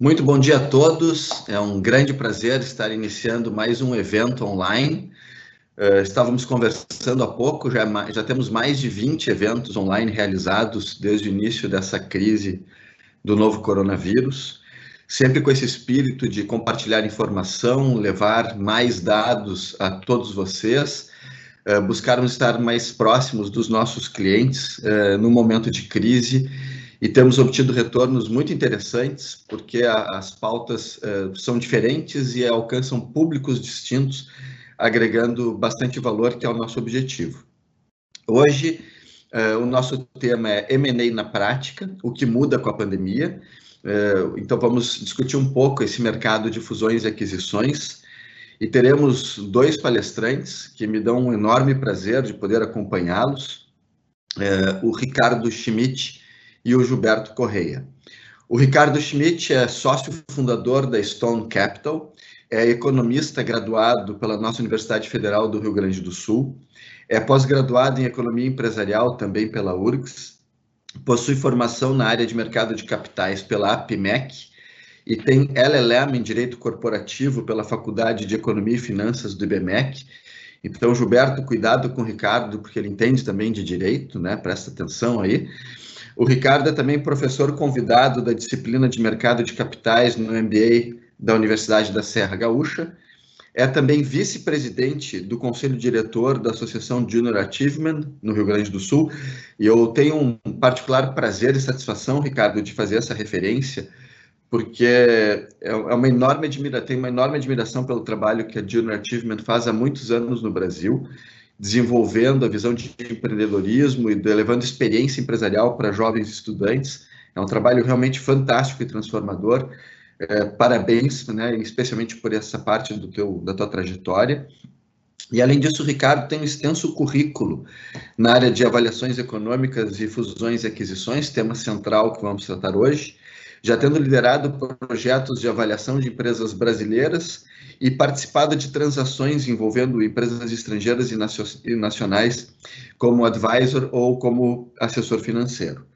Muito bom dia a todos. É um grande prazer estar iniciando mais um evento online. Uh, estávamos conversando há pouco, já, já temos mais de 20 eventos online realizados desde o início dessa crise do novo coronavírus, sempre com esse espírito de compartilhar informação, levar mais dados a todos vocês, uh, buscarmos estar mais próximos dos nossos clientes uh, no momento de crise e temos obtido retornos muito interessantes, porque a, as pautas uh, são diferentes e alcançam públicos distintos agregando bastante valor, que é o nosso objetivo. Hoje, uh, o nosso tema é M&A na prática, o que muda com a pandemia. Uh, então, vamos discutir um pouco esse mercado de fusões e aquisições. E teremos dois palestrantes que me dão um enorme prazer de poder acompanhá-los, o Ricardo Schmidt e o Gilberto Correia. O Ricardo Schmidt é sócio fundador da Stone Capital, é economista graduado pela nossa Universidade Federal do Rio Grande do Sul, é pós-graduado em economia empresarial também pela URGS, possui formação na área de mercado de capitais pela APMEC e tem LLM em direito corporativo pela Faculdade de Economia e Finanças do IBMEC. Então, Gilberto, cuidado com o Ricardo, porque ele entende também de direito, né? Presta atenção aí. O Ricardo é também professor convidado da disciplina de mercado de capitais no MBA da Universidade da Serra Gaúcha. É também vice-presidente do conselho diretor da Associação Junior Achievement no Rio Grande do Sul. E eu tenho um particular prazer e satisfação, Ricardo, de fazer essa referência, porque é, é uma enorme admira, tenho uma enorme admiração pelo trabalho que a Junior Achievement faz há muitos anos no Brasil, desenvolvendo a visão de empreendedorismo e levando experiência empresarial para jovens estudantes. É um trabalho realmente fantástico e transformador. É, parabéns, né, especialmente por essa parte do teu, da tua trajetória. E além disso, o Ricardo tem um extenso currículo na área de avaliações econômicas e fusões e aquisições, tema central que vamos tratar hoje, já tendo liderado projetos de avaliação de empresas brasileiras e participado de transações envolvendo empresas estrangeiras e nacionais como advisor ou como assessor financeiro.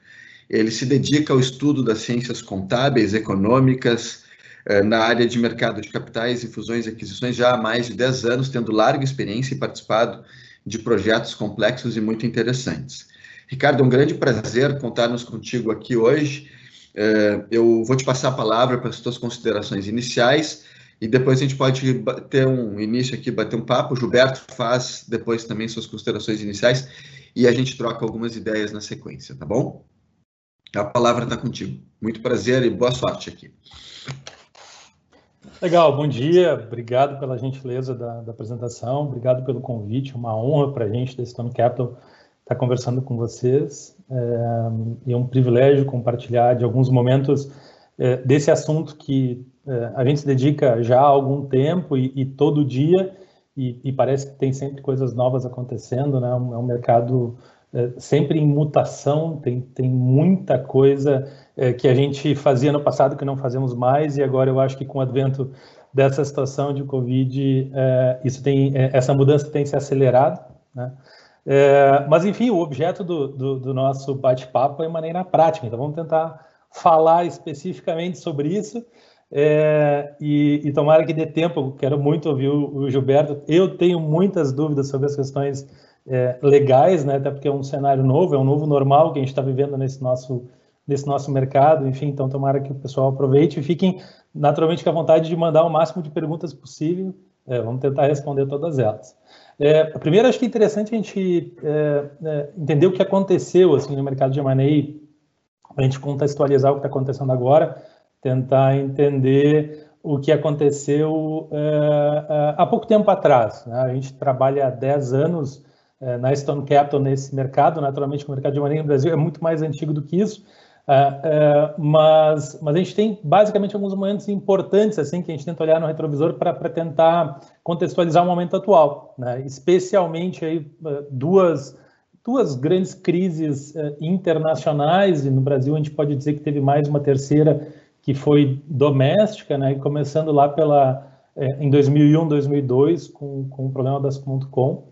Ele se dedica ao estudo das ciências contábeis, econômicas, eh, na área de mercado de capitais, infusões e aquisições já há mais de 10 anos, tendo larga experiência e participado de projetos complexos e muito interessantes. Ricardo, é um grande prazer contarmos contigo aqui hoje. Eh, eu vou te passar a palavra para as tuas considerações iniciais e depois a gente pode ter um início aqui, bater um papo. O Gilberto faz depois também suas considerações iniciais e a gente troca algumas ideias na sequência, tá bom? A palavra está contigo. Muito prazer e boa sorte aqui. Legal, bom dia, obrigado pela gentileza da, da apresentação, obrigado pelo convite, uma honra para a gente da Stone Capital estar conversando com vocês é, e é um privilégio compartilhar de alguns momentos é, desse assunto que a gente se dedica já há algum tempo e, e todo dia e, e, parece que tem sempre coisas novas acontecendo, né? É um, é um mercado é, sempre em mutação, tem, tem muita coisa é, que a gente fazia no passado que não fazemos mais, e agora eu acho que com o advento dessa situação de Covid, é, isso tem, é, essa mudança tem se acelerado, né? É, mas, enfim, o objeto do, do, do nosso bate-papo é maneira prática, então vamos tentar falar especificamente sobre isso. É, e, e, tomara que dê tempo, quero muito ouvir o, o Gilberto. Eu tenho muitas dúvidas sobre as questões é, legais, né? Até porque é um cenário novo, é um novo normal que a gente está vivendo nesse nosso nesse nosso mercado, enfim, então tomara que o pessoal aproveite e fiquem naturalmente com a vontade de mandar o máximo de perguntas possível, é, vamos tentar responder todas elas. É, primeiro, acho que é interessante a gente é, é entender o que aconteceu assim, no mercado de M&A, para a gente contextualizar o que está acontecendo agora, tentar entender o que aconteceu é, há pouco tempo atrás. Né? A gente trabalha há 10 anos é, na Stone Capital nesse mercado. Naturalmente, o mercado de maneira no Brasil é muito mais antigo do que isso, é, mas, mas a gente tem basicamente alguns momentos importantes assim que a gente tenta olhar no retrovisor para tentar contextualizar o momento atual, né? especialmente aí, duas, duas grandes crises internacionais, e no Brasil a gente pode dizer que teve mais uma terceira que foi doméstica, né? começando lá pela, em 2001, 2002, com, com o problema das .com,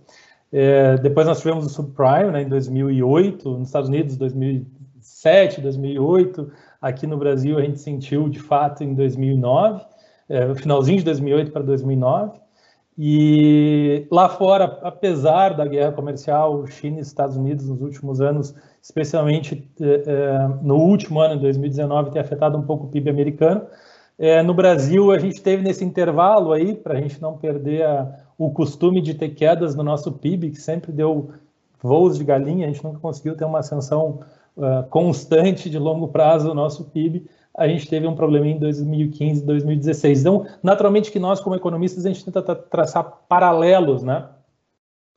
é, depois nós tivemos o subprime né, em 2008, nos Estados Unidos, 2007, 2008, aqui no Brasil a gente sentiu de fato em 2009, é, finalzinho de 2008 para 2009. E lá fora, apesar da guerra comercial China e Estados Unidos nos últimos anos, especialmente é, é no último ano, 2019, ter afetado um pouco o PIB americano, é, no Brasil a gente teve nesse intervalo aí, para a gente não perder a, o costume de ter quedas no nosso PIB, que sempre deu voos de galinha, a gente nunca conseguiu ter uma ascensão constante de longo prazo no nosso PIB, a gente teve um problema em 2015, 2016. Então, naturalmente que nós, como economistas, a gente tenta traçar paralelos, né,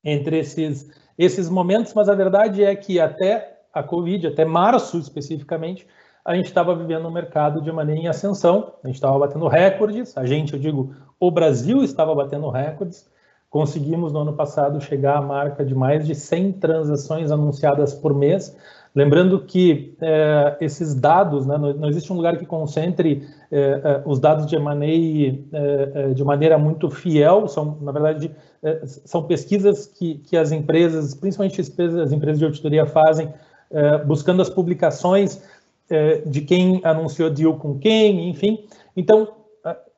entre esses, esses momentos, mas a verdade é que até a Covid, até março especificamente, a gente estava vivendo um mercado de maneira em ascensão, a gente estava batendo recordes, a gente, eu digo, o Brasil estava batendo recordes, conseguimos no ano passado chegar à marca de mais de 100 transações anunciadas por mês. Lembrando que é, esses dados, né, não, não, existe um lugar que concentre é, é, os dados de M&A de maneira muito fiel, são, na verdade, são pesquisas que, que as empresas, principalmente as empresas de auditoria, fazem, buscando as publicações de quem anunciou deal com quem, enfim. Então,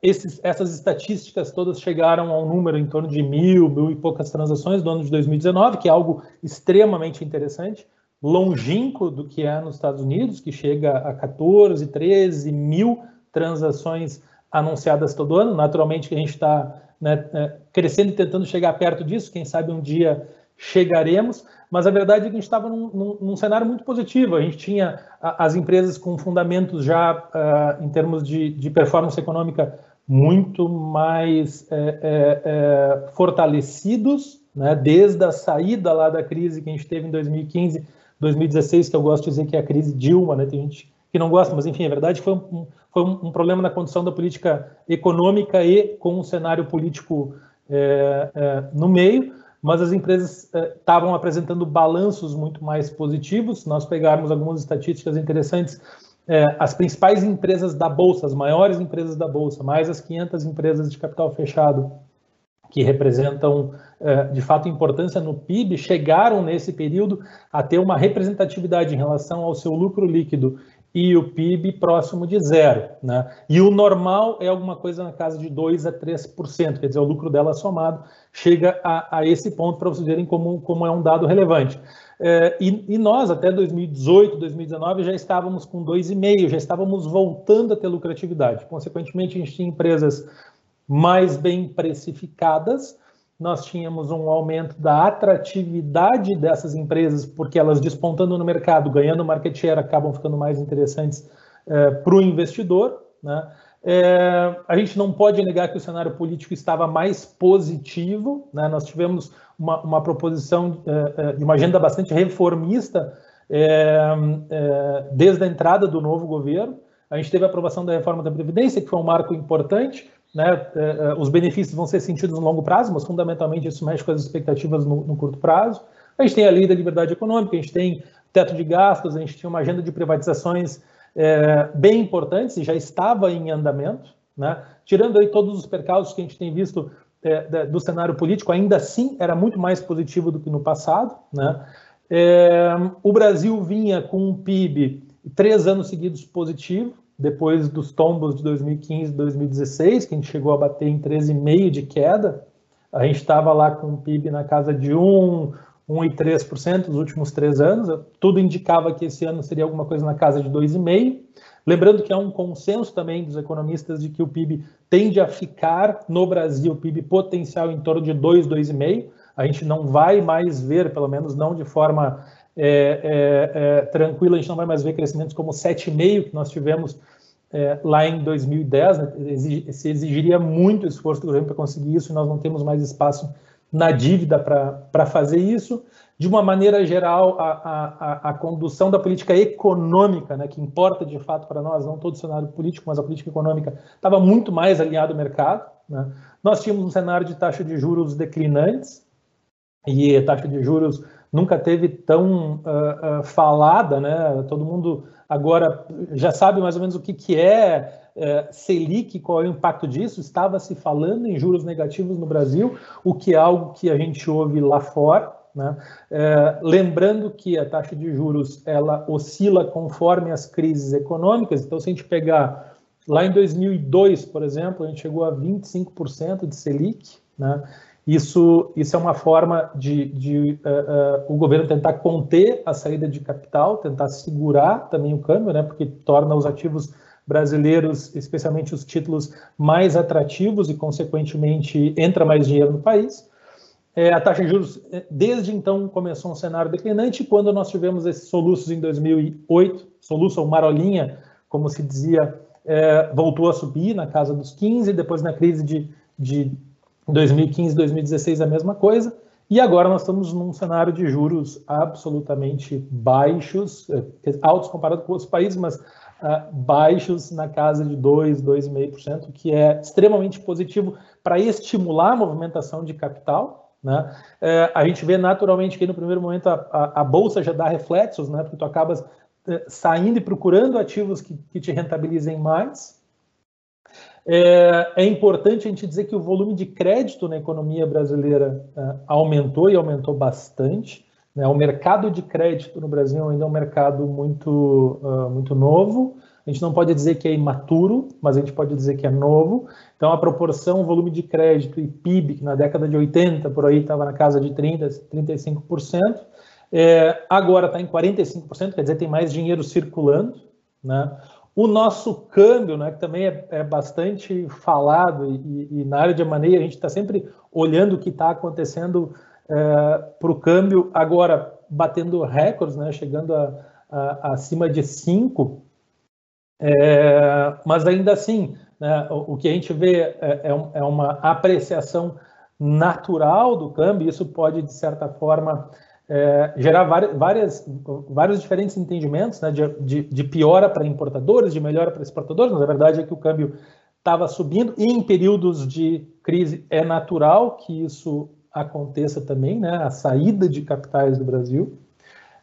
esses, essas estatísticas todas chegaram a um número em torno de mil, mil e poucas transações no ano de 2019, que é algo extremamente interessante, longínquo do que é nos Estados Unidos, que chega a 14, 13 mil transações anunciadas todo ano. Naturalmente que a gente está né, crescendo e tentando chegar perto disso, quem sabe um dia chegaremos, mas a verdade é que a gente estava num, num, num, cenário muito positivo. A gente tinha as empresas com fundamentos já uh, em termos de, de, performance econômica muito mais é, é, é, fortalecidos, né, desde a saída lá da crise que a gente teve em 2015, 2016, que eu gosto de dizer que é a crise Dilma, né, tem gente que não gosta, mas enfim, é verdade foi um, foi um problema na condição da política econômica e com um cenário político é, é, no meio, mas as empresas estavam é, apresentando balanços muito mais positivos. Se nós pegarmos algumas estatísticas interessantes, é, as principais empresas da Bolsa, as maiores empresas da Bolsa, mais as 500 empresas de capital fechado, que representam é, de fato importância no PIB, chegaram nesse período a ter uma representatividade em relação ao seu lucro líquido e o PIB próximo de zero. Né? E o normal é alguma coisa na casa de 2% a 3%, quer dizer, o lucro dela somado chega a, a esse ponto para vocês verem como, como é um dado relevante. É, e, e, nós, até 2018, 2019, já estávamos com 2,5%, já estávamos voltando a ter lucratividade. Consequentemente, a gente tinha empresas mais bem precificadas, nós tínhamos um aumento da atratividade dessas empresas, porque elas despontando no mercado, ganhando market share, acabam ficando mais interessantes é, para o investidor. Né? É, a gente não pode negar que o cenário político estava mais positivo, né? nós tivemos uma, uma proposição é, é de uma agenda bastante reformista é, é, desde a entrada do novo governo, a gente teve a aprovação da reforma da Previdência, que foi um marco importante, né, é, é, os benefícios vão ser sentidos no longo prazo, mas fundamentalmente isso mexe com as expectativas no, no, curto prazo. A gente tem a lei da liberdade econômica, a gente tem teto de gastos, a gente tinha uma agenda de privatizações é, bem importantes e já estava em andamento, né? tirando aí todos os percalços que a gente tem visto é, do cenário político, ainda assim era muito mais positivo do que no passado. Né? É, o Brasil vinha com um PIB três anos seguidos positivo, depois dos tombos de 2015 e 2016, que a gente chegou a bater em 13,5% de queda, a gente estava lá com um PIB na casa de 1, 1,3% nos últimos três anos. Tudo indicava que esse ano seria alguma coisa na casa de 2,5%. Lembrando que há um consenso também dos economistas de que o PIB tende a ficar no Brasil, o PIB potencial em torno de 2, 2,5%. A gente não vai mais ver, pelo menos não de forma é, é, é, a gente não vai mais ver crescimentos como 7,5% que nós tivemos é, lá em 2010. Né? se exigiria muito esforço do governo para conseguir isso, e nós não temos mais espaço na dívida para fazer isso. De uma maneira geral, a, a, a, condução da política econômica, né, que importa de fato para nós, não todo o cenário político, mas a política econômica, estava muito mais alinhado ao mercado. Né? Nós tínhamos um cenário de taxa de juros declinantes, e taxa de juros nunca teve tão uh, uh, falada, né? Todo mundo agora já sabe mais ou menos o que, que é uh, Selic, qual é o impacto disso. Estava se falando em juros negativos no Brasil, o que é algo que a gente ouve lá fora. Né? É, lembrando que a taxa de juros ela oscila conforme as crises econômicas. Então, se a gente pegar lá em 2002, por exemplo, a gente chegou a 25% de Selic. Né? Isso, isso é uma forma de, de uh, uh, o governo tentar conter a saída de capital, tentar segurar também o câmbio, né? porque torna os ativos brasileiros, especialmente os títulos, mais atrativos e, consequentemente, entra mais dinheiro no país. É, a taxa de juros, é, desde então, começou um cenário declinante. Quando nós tivemos esses soluços em 2008, soluço ou marolinha, como se dizia, é, voltou a subir na casa dos 15, depois na crise de, de 2015, 2016, a mesma coisa. E agora nós estamos num cenário de juros absolutamente baixos, é, altos comparado com outros países, mas uh, baixos na casa de 2, 2,5%, que é extremamente positivo para estimular a movimentação de capital, né? É, a gente vê naturalmente que no primeiro momento a, a, a, bolsa já dá reflexos, né? porque tu acabas é, saindo e procurando ativos que, que te rentabilizem mais. É, é, importante a gente dizer que o volume de crédito na economia brasileira é, aumentou e aumentou bastante. Né? O mercado de crédito no Brasil ainda é um mercado muito, uh, muito novo. A gente não pode dizer que é imaturo, mas a gente pode dizer que é novo. Então, a proporção, volume de crédito e PIB, que na década de 80, por aí, estava na casa de 30%, 35%, é, agora está em 45%, quer dizer, tem mais dinheiro circulando. Né? O nosso câmbio, né, que também é, é bastante falado, e, e, na área de maneira a gente está sempre olhando o que está acontecendo é, para o câmbio, agora batendo recordes, né, chegando a, a, acima de 5, é, mas ainda assim, né, o, o, que a gente vê é, é, é, uma apreciação natural do câmbio, isso pode, de certa forma, é, gerar várias, várias, vários diferentes entendimentos né, de, de, de piora para importadores, de melhora para exportadores, mas a verdade é que o câmbio estava subindo e em períodos de crise é natural que isso aconteça também, né, a saída de capitais do Brasil.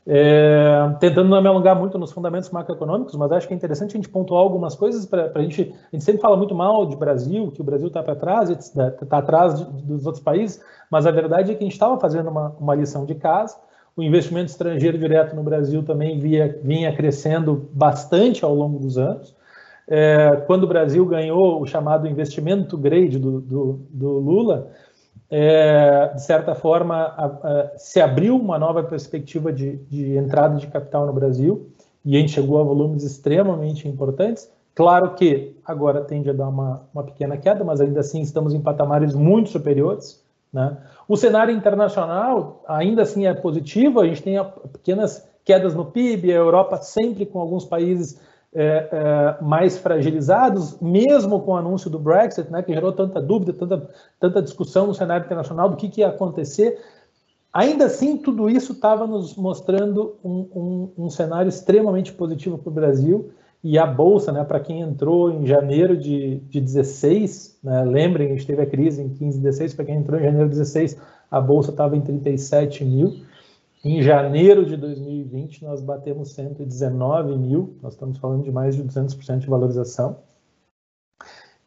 É, tentando não me alongar muito nos fundamentos macroeconômicos, mas acho que é interessante a gente pontuar algumas coisas para a gente. A gente sempre fala muito mal de Brasil, que o Brasil está para trás, está tá atrás de, dos outros países, mas a verdade é que a gente estava fazendo uma, uma lição de casa. O investimento estrangeiro direto no Brasil também via, vinha crescendo bastante ao longo dos anos. É, quando o Brasil ganhou o chamado investimento grade do, do, do Lula, é, de certa forma, a, a, se abriu uma nova perspectiva de, de, entrada de capital no Brasil e a gente chegou a volumes extremamente importantes. Claro que agora tende a dar uma, uma pequena queda, mas ainda assim estamos em patamares muito superiores. Né? O cenário internacional ainda assim é positivo, a gente tem pequenas quedas no PIB, a Europa sempre com alguns países é, é, mais fragilizados, mesmo com o anúncio do Brexit, né, que gerou tanta dúvida, tanta, tanta discussão no cenário internacional do que, que ia acontecer. Ainda assim, tudo isso estava nos mostrando um, um, um, cenário extremamente positivo para o Brasil e a Bolsa, né, para quem entrou em janeiro de, de 16, né, lembrem, a gente teve a crise em 15 e 16, para quem entrou em janeiro de 16, a Bolsa estava em 37 mil, em janeiro de 2020, nós batemos 119 mil, nós estamos falando de mais de 200% de valorização.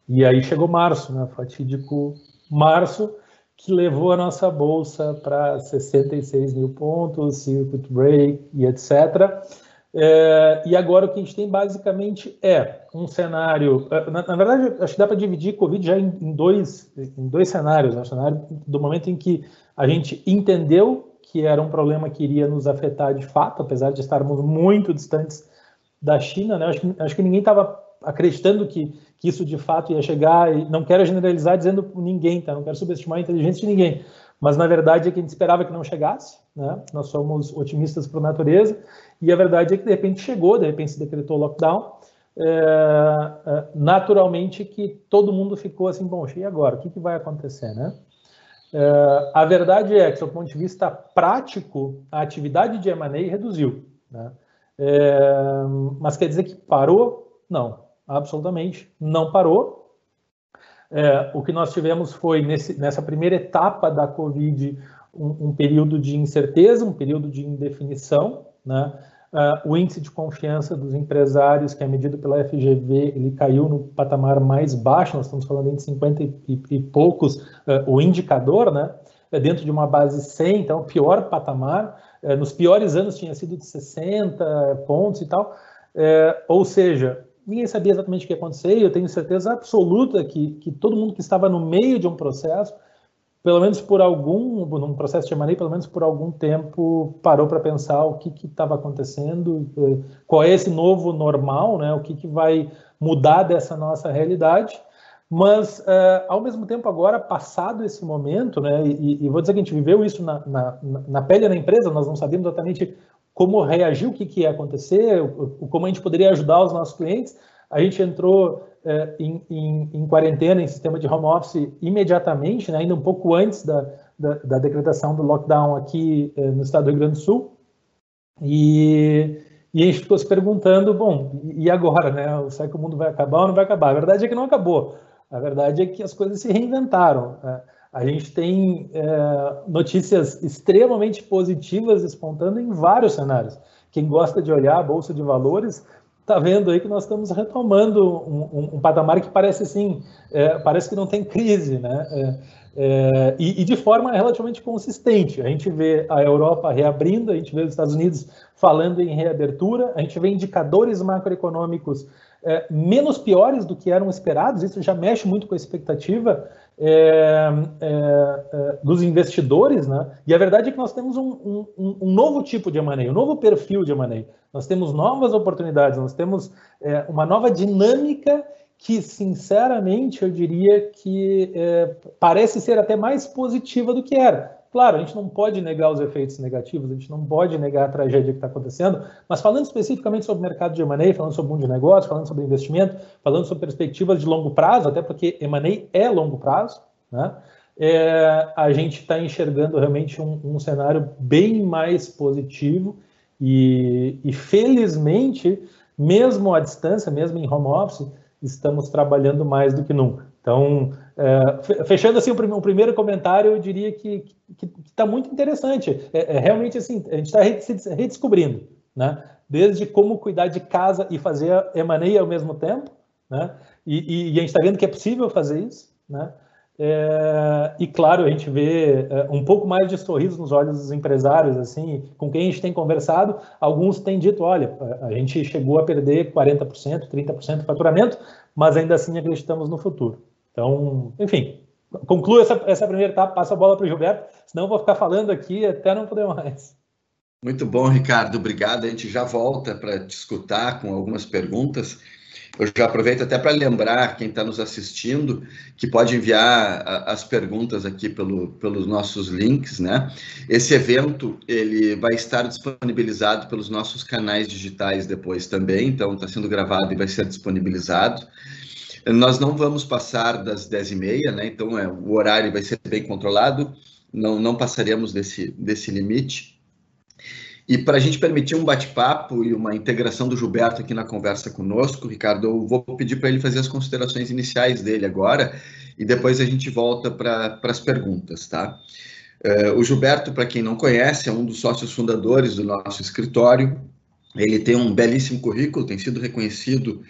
E aí chegou março, né, fatídico março, que levou a nossa bolsa para 66 mil pontos, circuit break e etc. É, e agora o que a gente tem basicamente é um cenário. É, na, na verdade, acho que dá para dividir Covid já em, em, dois, em dois cenários. Né? O cenário do momento em que a gente entendeu que era um problema que iria nos afetar de fato, apesar de estarmos muito distantes da China. Né? Acho, que, acho que ninguém estava acreditando que, que isso de fato ia chegar, e não quero generalizar dizendo ninguém, tá? não quero subestimar a inteligência de ninguém, mas na verdade é que a gente esperava que não chegasse, né? nós somos otimistas por natureza, e a verdade é que de repente chegou, de repente se decretou lockdown, é, é, naturalmente que todo mundo ficou assim, bom, e agora? O que, que vai acontecer, né? É, a verdade é que, do ponto de vista prático, a atividade de M&A reduziu. Né? É, mas quer dizer que parou? Não, absolutamente não parou. É, o que nós tivemos foi, nesse, nessa primeira etapa da Covid, um, um, período de incerteza, um período de indefinição. Né? Uh, o índice de confiança dos empresários, que é medido pela FGV, ele caiu no patamar mais baixo, nós estamos falando em 50 e, e, poucos, uh, o indicador, né? é, dentro de uma base 100, então pior patamar. É, nos piores anos tinha sido de 60 pontos e tal. É, ou seja, ninguém sabia exatamente o que ia acontecer, e eu tenho certeza absoluta que, que todo mundo que estava no meio de um processo, pelo menos por algum, num processo de M&A, pelo menos por algum tempo, parou para pensar o que estava acontecendo, é, qual é esse novo normal, né? o que, que vai mudar dessa nossa realidade. Mas, uh, ao mesmo tempo, agora, passado esse momento, né, e, e, vou dizer que a gente viveu isso na, na, na pele da empresa, nós não sabíamos exatamente como reagir, o que, que ia acontecer, o, como a gente poderia ajudar os nossos clientes. A gente entrou uh, em, em, em, quarentena, em sistema de home office, imediatamente, né, ainda um pouco antes da, da, da decretação do lockdown aqui uh, no estado do Rio Grande do Sul. E, e a gente ficou se perguntando, bom, e agora, né? Será que o mundo vai acabar ou não vai acabar? A verdade é que não acabou. A verdade é que as coisas se reinventaram. Né? A gente tem é, notícias extremamente positivas espontando em vários cenários. Quem gosta de olhar a bolsa de valores está vendo aí que nós estamos retomando um, um, um patamar que parece assim, é, parece que não tem crise, né? É, é, e, e, de forma relativamente consistente. A gente vê a Europa reabrindo, a gente vê os Estados Unidos falando em reabertura, a gente vê indicadores macroeconômicos é, menos piores do que eram esperados, isso já mexe muito com a expectativa é, é, é dos investidores, né? E a verdade é que nós temos um, um, um novo tipo de M&A, um novo perfil de M&A. Nós temos novas oportunidades, nós temos é, uma nova dinâmica que, sinceramente, eu diria que é, parece ser até mais positiva do que era. Claro, a gente não pode negar os efeitos negativos, a gente não pode negar a tragédia que está acontecendo, mas falando especificamente sobre o mercado de M&A, falando sobre mundo de negócio, falando sobre investimento, falando sobre perspectivas de longo prazo, até porque M&A é longo prazo, né? É, a gente está enxergando realmente um, um, cenário bem mais positivo e, e, felizmente, mesmo à distância, mesmo em home office, estamos trabalhando mais do que nunca. Então, é, fechando assim o, prim o, primeiro comentário, eu diria que está muito interessante. É, é, realmente assim, a gente está se redescobrindo, né? Desde como cuidar de casa e fazer M&A ao mesmo tempo, né? E, e, e a gente está vendo que é possível fazer isso, né? É, e claro, a gente vê é, um pouco mais de sorriso nos olhos dos empresários, assim, com quem a gente tem conversado, alguns têm dito, olha, a gente chegou a perder 40%, 30% do faturamento, mas ainda assim acreditamos no futuro. Então, enfim, concluo essa, essa primeira etapa, passo a bola para o Gilberto, senão vou ficar falando aqui até não poder mais. Muito bom, Ricardo, obrigado. A gente já volta para te escutar com algumas perguntas. Eu já aproveito até para lembrar quem está nos assistindo que pode enviar as perguntas aqui pelo, pelos nossos links, né? Esse evento ele vai estar disponibilizado pelos nossos canais digitais depois também, então está sendo gravado e vai ser disponibilizado. Nós não vamos passar das 10h30, né? Então é, o horário vai ser bem controlado, não, não passaremos desse, desse limite. E para a gente permitir um bate-papo e uma integração do Gilberto aqui na conversa conosco, Ricardo, eu vou pedir para ele fazer as considerações iniciais dele agora e depois a gente volta para as perguntas, tá? Uh, o Gilberto, para quem não conhece, é um dos sócios fundadores do nosso escritório. Ele tem um belíssimo currículo, tem sido reconhecido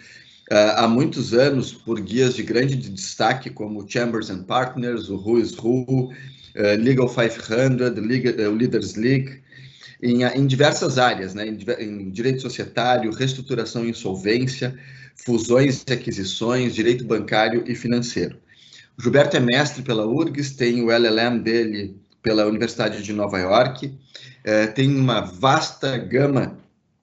há muitos anos por guias de grande destaque como Chambers and Partners, o Who is Who, Legal 500, Legal, Leaders League, em, em, diversas áreas, né, em, em, direito societário, reestruturação e insolvência, fusões e aquisições, direito bancário e financeiro. O Gilberto é mestre pela URGS, tem o LLM dele pela Universidade de Nova York, tem uma vasta gama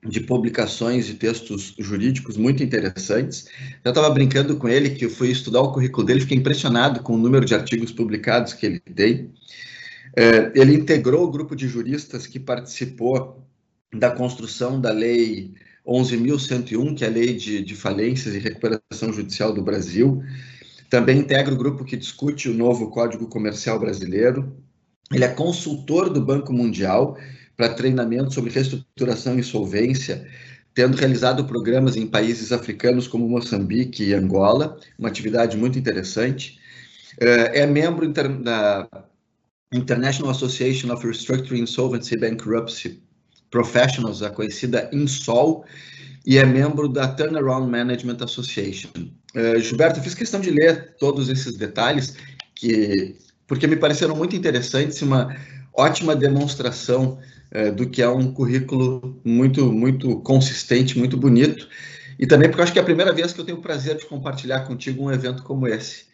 de publicações de textos jurídicos muito interessantes. Eu estava brincando com ele que eu fui estudar o currículo dele, fiquei impressionado com o número de artigos publicados que ele tem. É, ele integrou o grupo de juristas que participou da construção da Lei 11.101, que é a Lei de, de Falências e Recuperação Judicial do Brasil. Também integra o grupo que discute o novo Código Comercial Brasileiro. Ele é consultor do Banco Mundial para treinamento sobre reestruturação e insolvência, tendo realizado programas em países africanos como Moçambique e Angola, uma atividade muito interessante. Eh, é membro da International Association of Restructuring Insolvency Bankruptcy Professionals, a conhecida INSOL, e é membro da Turnaround Management Association. Uh, Gilberto, fiz questão de ler todos esses detalhes que porque me pareceram muito interessantes, uma ótima demonstração é, do que é um currículo muito, muito consistente, muito bonito, e também porque eu acho que é a primeira vez que eu tenho o prazer de compartilhar contigo um evento como esse.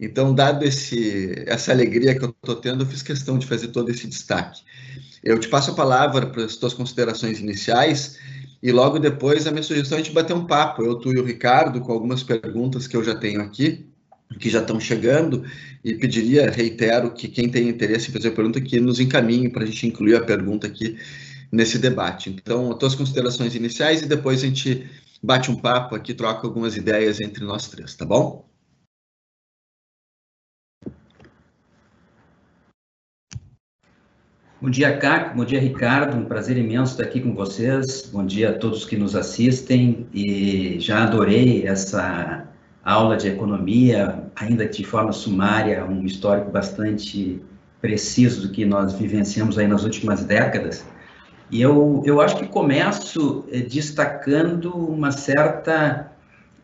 Então, dado esse, essa alegria que eu estou tendo, eu fiz questão de fazer todo esse destaque. Eu te passo a palavra para as tuas considerações iniciais e logo depois a minha sugestão é a gente bater um papo, eu, tu e o Ricardo, com algumas perguntas que eu já tenho aqui, que já estão chegando, e pediria, reitero, que quem tem interesse em fazer a pergunta, que nos encaminhe para a gente incluir a pergunta aqui nesse debate. Então, as tuas considerações iniciais e depois a gente bate um papo aqui, troca algumas ideias entre nós três, tá bom? Bom dia, Caco. Bom dia, Ricardo. Um prazer imenso estar aqui com vocês. Bom dia a todos que nos assistem. E já adorei essa aula de economia, ainda de forma sumária, um histórico bastante preciso do que nós vivenciamos aí nas últimas décadas. E eu, eu acho que começo eh, destacando uma certa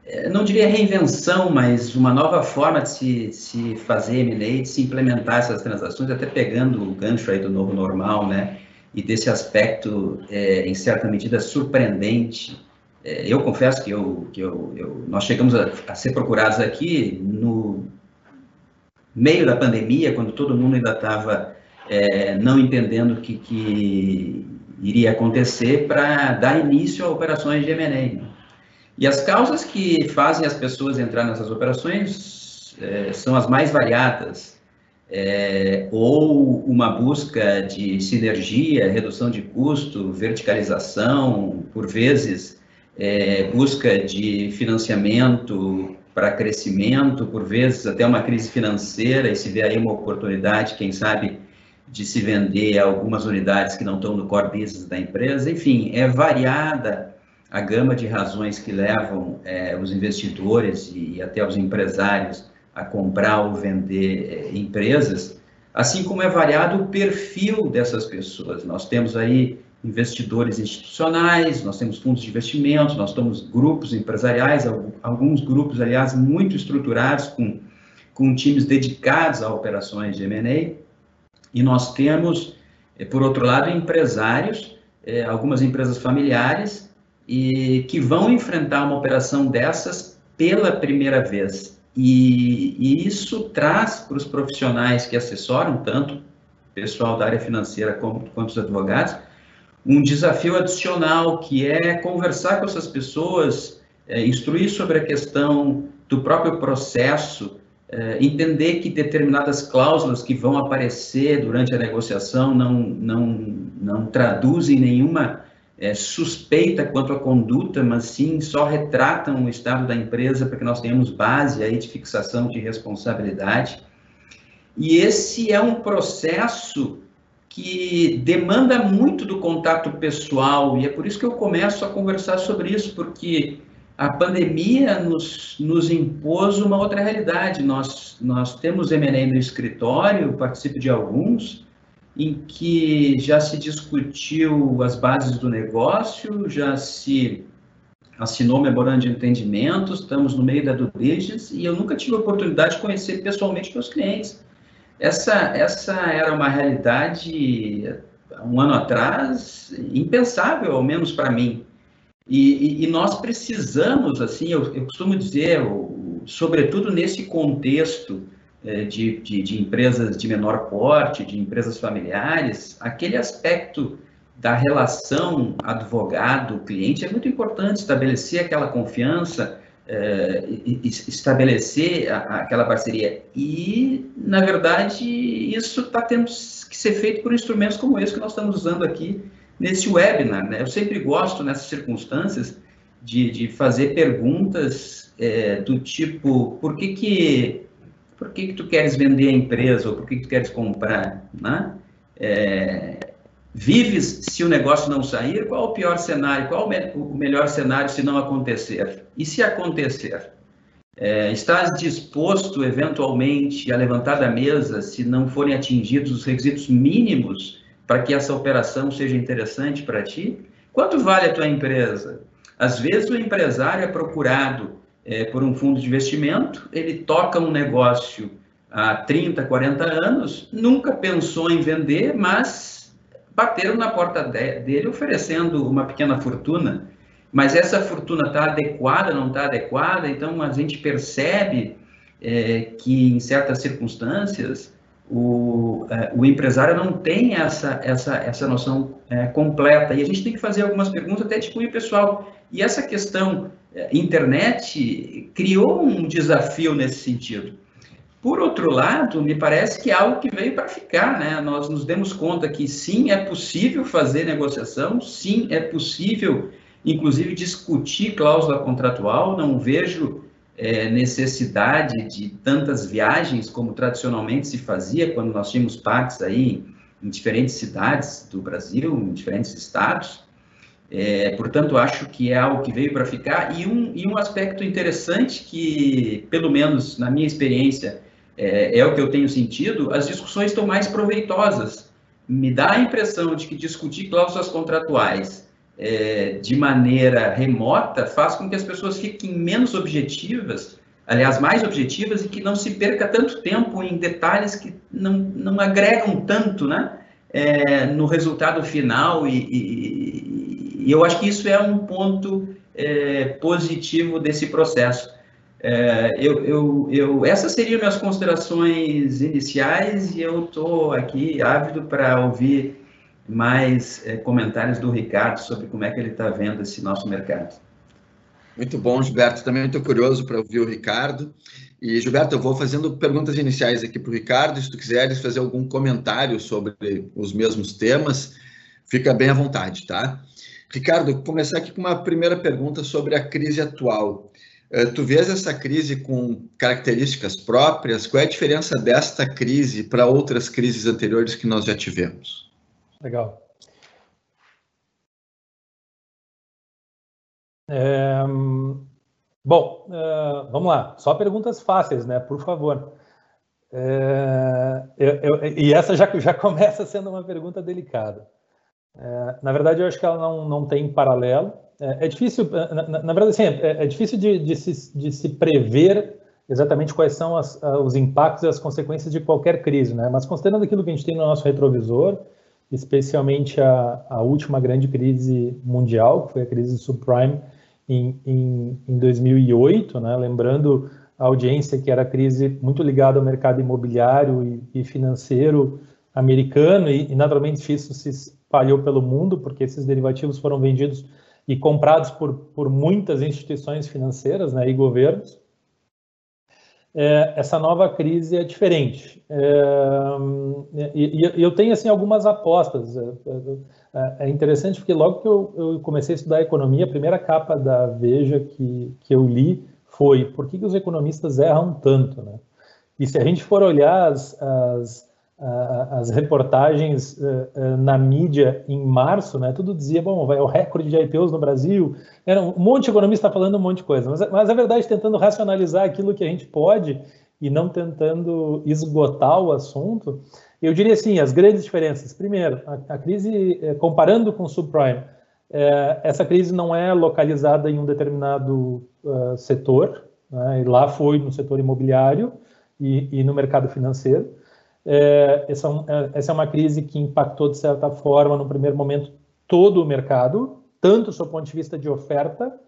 é, não diria reinvenção, mas uma nova forma de se, se fazer M&A, de se implementar essas transações, até pegando o gancho aí do novo normal, né? E desse aspecto, é, em certa medida, surpreendente. É, eu confesso que, eu, que eu, eu nós chegamos a, a, ser procurados aqui no meio da pandemia, quando todo mundo ainda estava é, não entendendo o que, que iria acontecer, para dar início a operações de M&A. Né? E as causas que fazem as pessoas entrar nessas operações é, são as mais variadas. É, ou uma busca de sinergia, redução de custo, verticalização, por vezes é, busca de financiamento para crescimento, por vezes até uma crise financeira, e se vê aí uma oportunidade, quem sabe, de se vender algumas unidades que não estão no core business da empresa. Enfim, é variada a gama de razões que levam é, os investidores e até os empresários a comprar ou vender é, empresas, assim como é variado o perfil dessas pessoas. Nós temos aí investidores institucionais, nós temos fundos de investimentos, nós temos grupos empresariais, alguns grupos, aliás, muito estruturados, com, com times dedicados a operações de M&A, e nós temos, é, por outro lado, empresários, é, algumas empresas familiares, e que vão enfrentar uma operação dessas pela primeira vez. E, e isso traz para os profissionais que assessoram, tanto pessoal da área financeira como, quanto os advogados, um desafio adicional, que é conversar com essas pessoas, é, instruir sobre a questão do próprio processo, é, entender que determinadas cláusulas que vão aparecer durante a negociação não, não, não traduzem nenhuma é, suspeita quanto à conduta, mas sim só retratam o estado da empresa para que nós tenhamos base aí de fixação de responsabilidade. E esse é um processo que demanda muito do contato pessoal, e é por isso que eu começo a conversar sobre isso, porque a pandemia nos, nos impôs uma outra realidade. Nós, nós temos M&A no escritório, participo de alguns, em que já se discutiu as bases do negócio, já se assinou memorando de entendimento, estamos no meio da due diligence e eu nunca tive a oportunidade de conhecer pessoalmente meus clientes. Essa, essa era uma realidade, um ano atrás, impensável, ao menos para mim. E, e, e, nós precisamos, assim, eu, eu costumo dizer, sobretudo nesse contexto é, de, de, de, empresas de menor porte, de empresas familiares, aquele aspecto da relação advogado-cliente é muito importante, estabelecer aquela confiança, é, estabelecer a, aquela parceria. E, na verdade, isso está tendo que ser feito por instrumentos como esse que nós estamos usando aqui nesse webinar. Né? Eu sempre gosto, nessas circunstâncias, de, de fazer perguntas é, do tipo, por que que por que, que tu queres vender a empresa ou por que, que tu queres comprar, né? É, vives se o negócio não sair? Qual o pior cenário? Qual o melhor cenário se não acontecer? E se acontecer? É, estás disposto, eventualmente, a levantar da mesa se não forem atingidos os requisitos mínimos para que essa operação seja interessante para ti? Quanto vale a tua empresa? Às vezes o empresário é procurado é, por um fundo de investimento, ele toca um negócio há 30, 40 anos, nunca pensou em vender, mas bateram na porta dele oferecendo uma pequena fortuna. Mas essa fortuna está adequada, não está adequada? Então a gente percebe é, que em certas circunstâncias o, é, o empresário não tem essa, essa, essa noção é, completa. E a gente tem que fazer algumas perguntas até de cunho pessoal. E essa questão é, internet criou um desafio nesse sentido. Por outro lado, me parece que é algo que veio para ficar, né? Nós nos demos conta que sim, é possível fazer negociação, sim, é possível, inclusive, discutir cláusula contratual. Não vejo é, necessidade de tantas viagens como tradicionalmente se fazia quando nós tínhamos parques aí em diferentes cidades do Brasil, em diferentes estados. É, portanto, acho que é algo que veio para ficar. E um, e um aspecto interessante que, pelo menos na minha experiência, é, é o que eu tenho sentido, as discussões estão mais proveitosas. Me dá a impressão de que discutir cláusulas contratuais é, de maneira remota faz com que as pessoas fiquem menos objetivas, aliás, mais objetivas, e que não se perca tanto tempo em detalhes que não, não agregam tanto né, é, no resultado final. E, e, e, eu acho que isso é um ponto é, positivo desse processo. É, eu, eu, eu, essas seriam minhas considerações iniciais e eu estou aqui ávido para ouvir mais é, comentários do Ricardo sobre como é que ele está vendo esse nosso mercado. Muito bom, Gilberto. Também estou curioso para ouvir o Ricardo. E, Gilberto, eu vou fazendo perguntas iniciais aqui para o Ricardo. Se tu quiseres fazer algum comentário sobre os mesmos temas, fica bem à vontade, tá? Ricardo, começar aqui com uma primeira pergunta sobre a crise atual. Eh, tu vês essa crise com características próprias? Qual é a diferença desta crise para outras crises anteriores que nós já tivemos? Legal. É, bom, uh, vamos lá. Só perguntas fáceis, né? Por favor. É, eu, eu, e essa já, já começa sendo uma pergunta delicada. É, na verdade, eu acho que ela não, não tem paralelo. É, é difícil, é, na, na, verdade, assim, é, é difícil de, de, se, de, se, prever exatamente quais são as, os impactos e as consequências de qualquer crise, né? Mas considerando aquilo que a gente tem no nosso retrovisor, especialmente a, a última grande crise mundial, que foi a crise subprime em, em, em 2008, né? Lembrando a audiência que era crise muito ligada ao mercado imobiliário e, e financeiro americano e, e naturalmente isso se espalhou pelo mundo porque esses derivativos foram vendidos e comprados por, por muitas instituições financeiras né, e governos, é, essa nova crise é diferente. É, e, e, eu tenho assim algumas apostas. É, é, é interessante porque logo que eu, eu, comecei a estudar economia, a primeira capa da Veja que, que eu li foi por que, que os economistas erram tanto, né? E se a gente for olhar as, as as reportagens eh, eh, na mídia em março, né, tudo dizia, bom, vai o recorde de IPOs no Brasil, era um monte de economista falando um monte de coisa, mas, mas a verdade tentando racionalizar aquilo que a gente pode e não tentando esgotar o assunto, eu diria assim, as grandes diferenças. Primeiro, a, a crise, eh, comparando com o subprime, essa crise não é localizada em um determinado uh, setor, né, lá foi no setor imobiliário e, e no mercado financeiro, é, essa, é, essa é uma crise que impactou, de certa forma, no primeiro momento, todo o mercado, tanto do ponto de vista de oferta,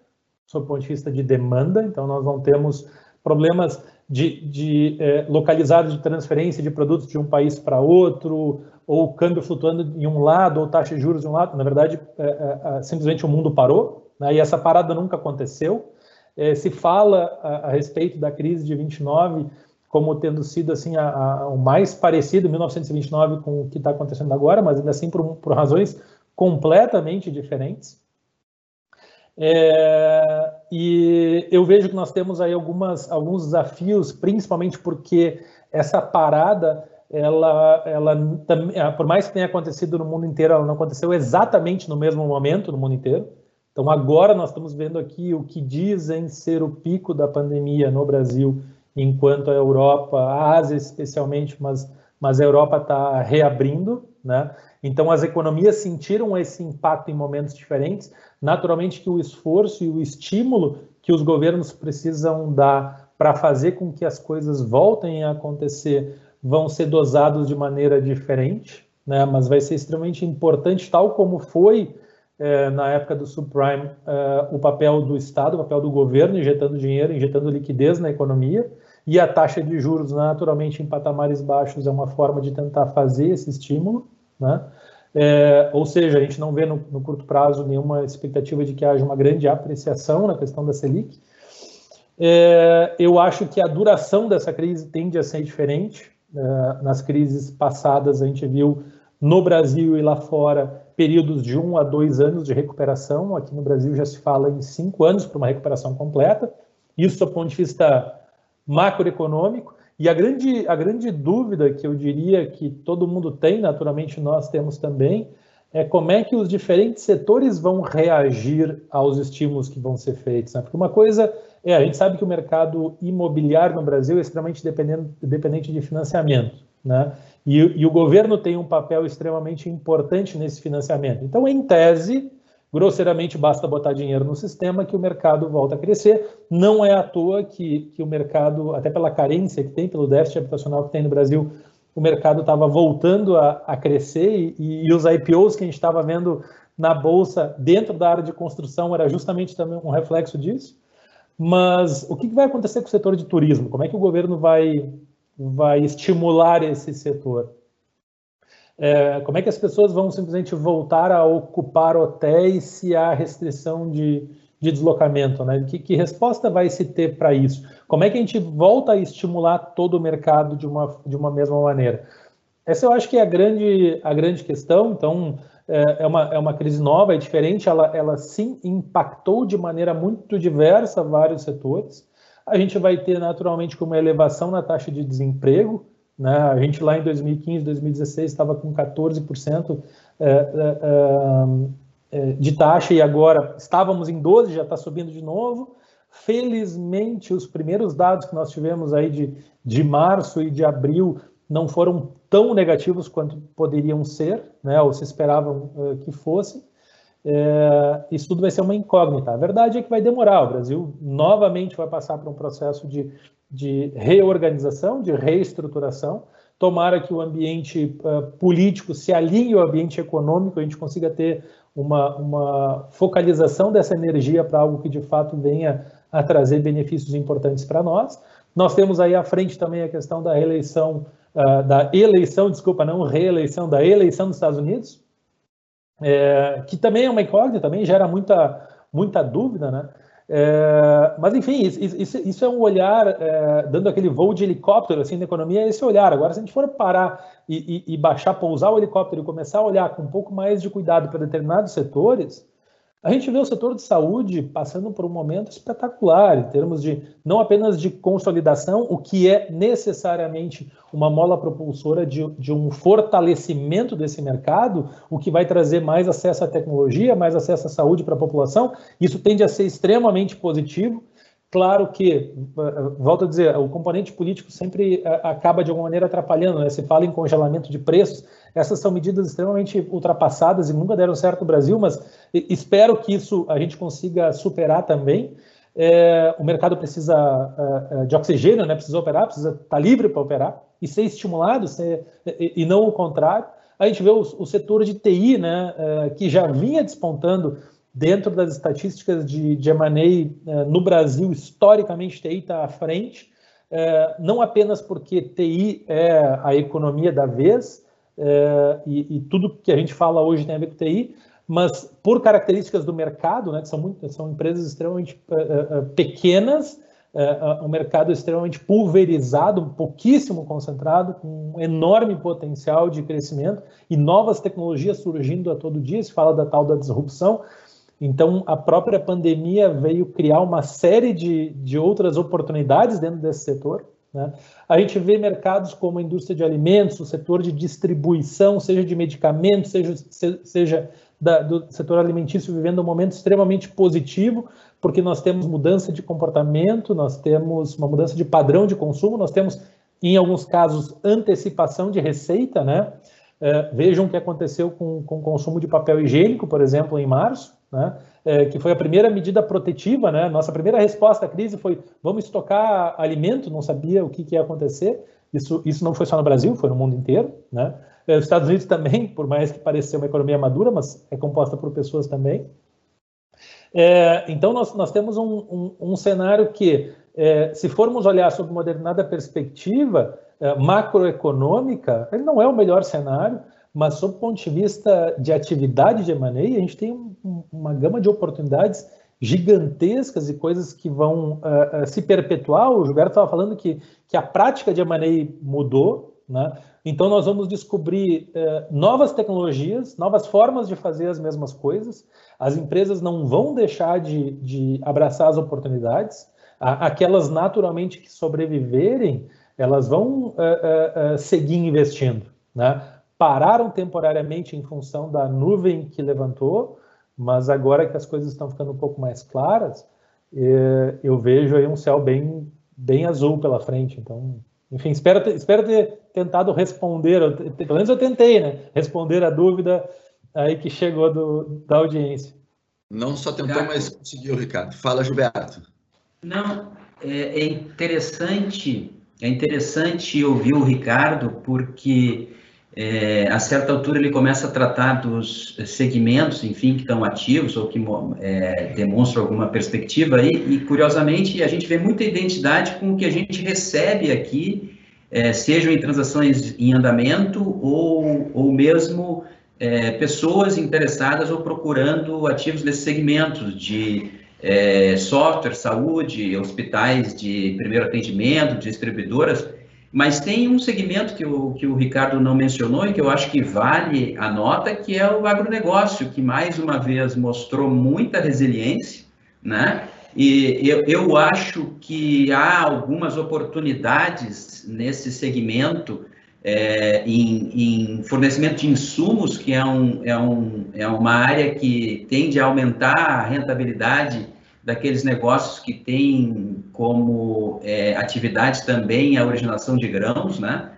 do ponto de vista de demanda. Então, nós não temos problemas de, de é, localizados de transferência de produtos de um país para outro, ou câmbio flutuando em um lado, ou taxa de juros de um lado. Na verdade, é, é, é simplesmente o mundo parou, né, e essa parada nunca aconteceu. É, se fala a, a respeito da crise de 29 como tendo sido assim a, a, o mais parecido 1929 com o que está acontecendo agora, mas ainda assim por, por razões completamente diferentes. É, e eu vejo que nós temos aí algumas, alguns desafios, principalmente porque essa parada, ela, ela por mais que tenha acontecido no mundo inteiro, ela não aconteceu exatamente no mesmo momento no mundo inteiro. Então agora nós estamos vendo aqui o que dizem ser o pico da pandemia no Brasil enquanto a Europa, a Ásia especialmente, mas, mas a Europa está reabrindo, né? Então as economias sentiram esse impacto em momentos diferentes. Naturalmente que o esforço e o estímulo que os governos precisam dar para fazer com que as coisas voltem a acontecer vão ser dosados de maneira diferente, né? mas vai ser extremamente importante, tal como foi é, na época do subprime, é, o papel do Estado, o papel do governo injetando dinheiro, injetando liquidez na economia, e a taxa de juros, naturalmente, em patamares baixos, é uma forma de tentar fazer esse estímulo. Né? É, ou seja, a gente não vê no, no, curto prazo nenhuma expectativa de que haja uma grande apreciação na questão da Selic. É, eu acho que a duração dessa crise tende a ser diferente. É, nas crises passadas, a gente viu no Brasil e lá fora períodos de um a dois anos de recuperação. Aqui no Brasil já se fala em cinco anos para uma recuperação completa. Isso do ponto de vista macroeconômico. E a grande, a grande dúvida que eu diria que todo mundo tem, naturalmente nós temos também, é como é que os diferentes setores vão reagir aos estímulos que vão ser feitos. Né? Porque uma coisa é, a gente sabe que o mercado imobiliário no Brasil é extremamente dependente de financiamento. Né? E, e, o governo tem um papel extremamente importante nesse financiamento. Então, em tese, grosseiramente basta botar dinheiro no sistema que o mercado volta a crescer. Não é à toa que, que o mercado, até pela carência que tem, pelo déficit habitacional que tem no Brasil, o mercado estava voltando a, a crescer e, e, os IPOs que a gente estava vendo na bolsa dentro da área de construção era justamente também um reflexo disso. Mas o que vai acontecer com o setor de turismo? Como é que o governo vai, vai estimular esse setor? É, como é que as pessoas vão simplesmente voltar a ocupar hotéis se há restrição de, de deslocamento? Né? Que, que resposta vai se ter para isso? Como é que a gente volta a estimular todo o mercado de uma, de uma mesma maneira? Essa eu acho que é a grande, a grande questão. Então, é, é uma, é uma crise nova, é diferente, ela, ela sim impactou de maneira muito diversa vários setores. A gente vai ter naturalmente uma elevação na taxa de desemprego, né? A gente lá em 2015, 2016 estava com 14% é, é, é, de taxa e agora estávamos em 12%, já está subindo de novo. Felizmente, os primeiros dados que nós tivemos aí de, de março e de abril não foram tão negativos quanto poderiam ser, né, ou se esperavam uh, que fossem. É, isso tudo vai ser uma incógnita. A verdade é que vai demorar. O Brasil novamente vai passar por um processo de de reorganização, de reestruturação. Tomara que o ambiente uh, político se alinhe ao ambiente econômico, a gente consiga ter uma, uma focalização dessa energia para algo que de fato venha a trazer benefícios importantes para nós. Nós temos aí à frente também a questão da reeleição, uh, da eleição, desculpa, não reeleição, da eleição dos Estados Unidos, é, que também é uma incógnita, também gera muita, muita dúvida, né? É, mas, enfim, isso, isso, é um olhar, é, dando aquele voo de helicóptero assim, na economia, é esse olhar. Agora, se a gente for parar e, e, e baixar, pousar o helicóptero e começar a olhar com um pouco mais de cuidado para determinados setores, a gente vê o setor de saúde passando por um momento espetacular em termos de não apenas de consolidação, o que é necessariamente uma mola propulsora de, de, um fortalecimento desse mercado, o que vai trazer mais acesso à tecnologia, mais acesso à saúde para a população. Isso tende a ser extremamente positivo. Claro que, eh, volto a dizer, o componente político sempre eh, acaba de alguma maneira atrapalhando, né? Se fala em congelamento de preços, essas são medidas extremamente ultrapassadas e nunca deram certo no Brasil, mas espero que isso a gente consiga superar também. É, o mercado precisa de oxigênio, né? Precisa operar, precisa estar tá livre para operar e ser estimulado, ser, e, não o contrário. A gente vê o, o setor de TI, né? Uh, que já vinha despontando dentro das estatísticas de, de M&A uh, no Brasil, historicamente TI está à frente, não apenas porque TI é a economia da vez, é, e, e, tudo que a gente fala hoje tem a ver com TI, mas por características do mercado, né, que são, muito, são empresas extremamente pequenas, um mercado extremamente pulverizado, pouquíssimo concentrado, com um enorme potencial de crescimento e novas tecnologias surgindo a todo dia, se fala da tal da disrupção. Então, a própria pandemia veio criar uma série de, de outras oportunidades dentro desse setor, né? A gente vê mercados como a indústria de alimentos, o setor de distribuição, seja de medicamentos, seja, seja da, do setor alimentício, vivendo um momento extremamente positivo, porque nós temos mudança de comportamento, nós temos uma mudança de padrão de consumo, nós temos, em alguns casos, antecipação de receita. Né? É, vejam o que aconteceu com, com o consumo de papel higiênico, por exemplo, em março. Né? é, que foi a primeira medida protetiva, né? Nossa primeira resposta à crise foi vamos estocar alimento, não sabia o que, que ia acontecer. Isso, isso não foi só no Brasil, foi no mundo inteiro, né? É, os Estados Unidos também, por mais que pareça uma economia madura, mas é composta por pessoas também. É, então, nós, nós temos um, um, um cenário que, é, se formos olhar sob uma determinada perspectiva é, macroeconômica, ele não é o melhor cenário, mas sob o ponto de vista de atividade de M&A, a gente tem um, uma gama de oportunidades gigantescas e coisas que vão uh, uh, se perpetuar. O Gilberto estava falando que, que a prática de M&A mudou, né? Então nós vamos descobrir uh, novas tecnologias, novas formas de fazer as mesmas coisas. As empresas não vão deixar de, de abraçar as oportunidades. Aquelas naturalmente que sobreviverem, elas vão seguir investindo, né? Pararam temporariamente em função da nuvem que levantou, mas agora que as coisas estão ficando um pouco mais claras, é, eu vejo aí um céu bem, bem azul pela frente. Então, enfim, espero ter, espero ter tentado responder, pelo menos eu tentei, né? Responder a dúvida aí que chegou do, da audiência. Não só tentou, mas conseguiu, Ricardo. Fala, Gilberto. Não, é, é interessante, é interessante ouvir o Ricardo, porque é, a certa altura ele começa a tratar dos segmentos, enfim, que estão ativos ou que é, demonstram alguma perspectiva aí, e curiosamente a gente vê muita identidade com o que a gente recebe aqui, é, sejam em transações em andamento ou, ou mesmo é, pessoas interessadas ou procurando ativos desses segmentos de é, software, saúde, hospitais de primeiro atendimento, distribuidoras, mas tem um segmento que o, que o Ricardo não mencionou e que eu acho que vale a nota, que é o agronegócio, que mais uma vez mostrou muita resiliência, né? E eu, eu acho que há algumas oportunidades nesse segmento é, em, em, fornecimento de insumos, que é, um, é, um, é uma área que tende a aumentar a rentabilidade daqueles negócios que têm como é, atividade também a originação de grãos, né?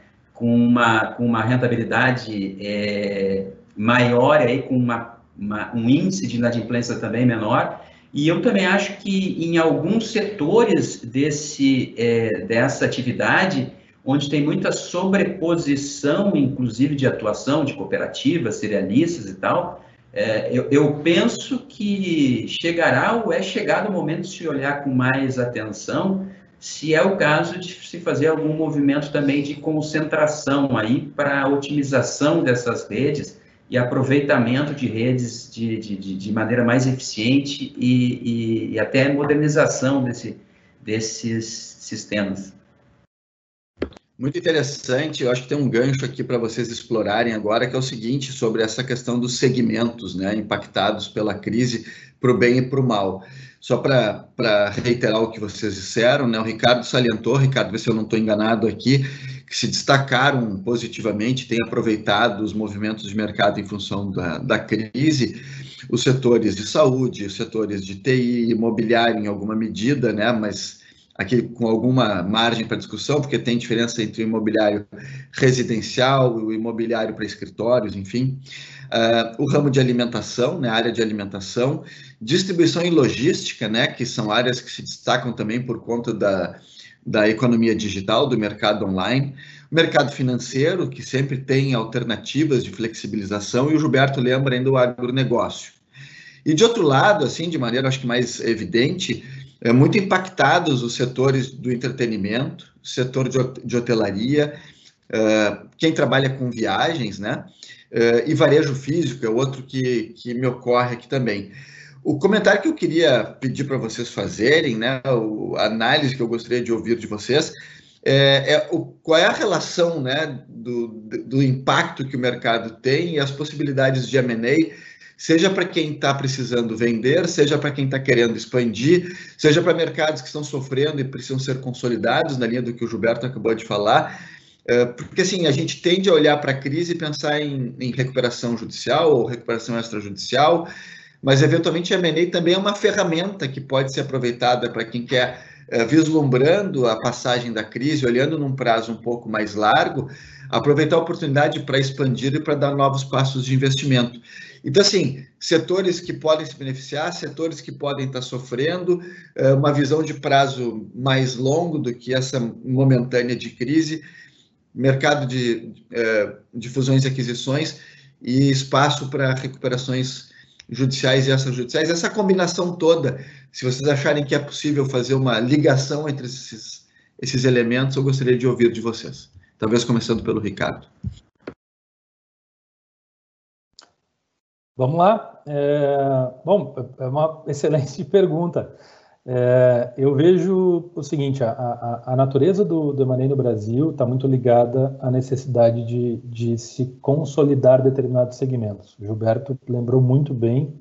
com, uma, com uma rentabilidade é, maior, aí, com uma, uma, um índice de inadimplência também menor. E eu também acho que em alguns setores desse, é, dessa atividade, onde tem muita sobreposição, inclusive de atuação de cooperativas, cerealistas e tal, é, eu, eu, penso que chegará ou é chegado o momento de se olhar com mais atenção se é o caso de se fazer algum movimento também de concentração aí para otimização dessas redes e aproveitamento de redes de, de, de maneira mais eficiente e, e, e até modernização desse, desses sistemas. Muito interessante, eu acho que tem um gancho aqui para vocês explorarem agora, que é o seguinte, sobre essa questão dos segmentos né, impactados pela crise para o bem e para o mal. Só para reiterar o que vocês disseram, né, o Ricardo salientou, Ricardo, vê se eu não estou enganado aqui, que se destacaram positivamente, têm aproveitado os movimentos de mercado em função da, da crise, os setores de saúde, os setores de TI, imobiliário em alguma medida, né, mas aqui com alguma margem para discussão, porque tem diferença entre o imobiliário residencial e o imobiliário para escritórios, enfim. Uh, o ramo de alimentação, né, área de alimentação, distribuição e logística, né, que são áreas que se destacam também por conta da, da economia digital, do mercado online, o mercado financeiro, que sempre tem alternativas de flexibilização, e o Gilberto lembra ainda o agronegócio. E de outro lado, assim, de maneira acho que mais evidente, é, muito impactados os setores do entretenimento, setor de, de hotelaria, uh, quem trabalha com viagens, né? Uh, e varejo físico é outro que, que me ocorre aqui também. O comentário que eu queria pedir para vocês fazerem, né, a análise que eu gostaria de ouvir de vocês, é, é o, qual é a relação né, do, do impacto que o mercado tem e as possibilidades de M&A seja para quem está precisando vender, seja para quem está querendo expandir, seja para mercados que estão sofrendo e precisam ser consolidados, na linha do que o Gilberto acabou de falar. É, porque assim, a gente tende a olhar para a crise e pensar em, em, recuperação judicial ou recuperação extrajudicial, mas eventualmente a M&A também é uma ferramenta que pode ser aproveitada para quem quer é, vislumbrando a passagem da crise, olhando num prazo um pouco mais largo, aproveitar a oportunidade para expandir e para dar novos passos de investimento. Então, assim, setores que podem se beneficiar, setores que podem estar sofrendo, é, uma visão de prazo mais longo do que essa momentânea de crise, mercado de, é, de fusões e aquisições e espaço para recuperações judiciais e extrajudiciais. Essa combinação toda, se vocês acharem que é possível fazer uma ligação entre esses, esses elementos, eu gostaria de ouvir de vocês. Talvez começando pelo Ricardo. Vamos lá. É, bom, é uma excelente pergunta. É, eu vejo o seguinte: a, a, a natureza do, do no Brasil está muito ligada à necessidade de, de, se consolidar determinados segmentos. O Gilberto lembrou muito bem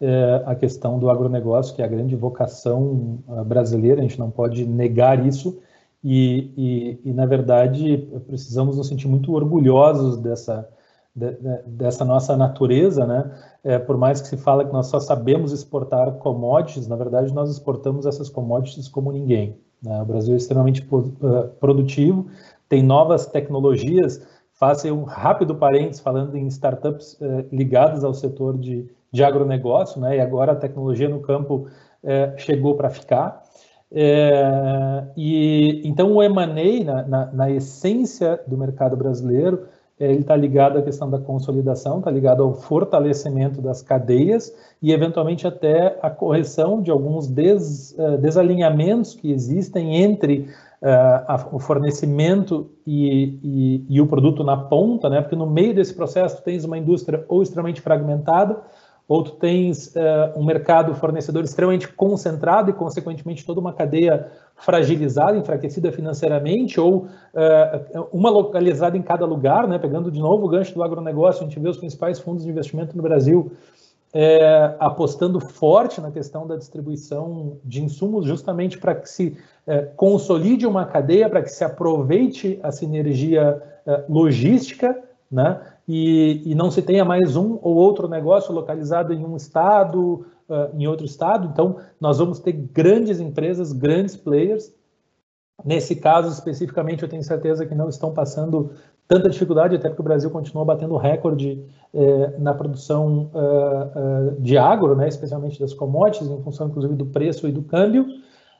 é, a questão do agronegócio, que é a grande vocação uh, brasileira, a gente não pode negar isso, e, e, e, na verdade, precisamos nos sentir muito orgulhosos dessa, de, de, dessa nossa natureza, né? É, por mais que se fala que nós só sabemos exportar commodities, na verdade nós exportamos essas commodities como ninguém. Né? O Brasil é extremamente uh, produtivo, tem novas tecnologias. Faça um rápido parênteses falando em startups uh, ligadas ao setor de, de agronegócio, né? E agora a tecnologia no campo uh, chegou para ficar. É, e então o M&A na, na, na essência do mercado brasileiro é, ele está ligado à questão da consolidação, está ligado ao fortalecimento das cadeias e, eventualmente, até a correção de alguns des, uh, desalinhamentos que existem entre uh, a, o fornecimento e, e, e, o produto na ponta, né? porque no meio desse processo tu tens uma indústria ou extremamente fragmentada, ou tu tens uh, um mercado fornecedor extremamente concentrado e, consequentemente, toda uma cadeia fragilizada, enfraquecida financeiramente, ou uh, uma localizada em cada lugar, né? pegando de novo o gancho do agronegócio, a gente vê os principais fundos de investimento no Brasil é, apostando forte na questão da distribuição de insumos, justamente para que se é, consolide uma cadeia, para que se aproveite a sinergia é, logística, né? E, e, não se tenha mais um ou outro negócio localizado em um estado, uh, em outro estado. Então, nós vamos ter grandes empresas, grandes players. Nesse caso, especificamente, eu tenho certeza que não estão passando tanta dificuldade, até porque o Brasil continua batendo recorde eh, na produção uh, uh, de agro, né, especialmente das commodities, em função, inclusive, do preço e do câmbio.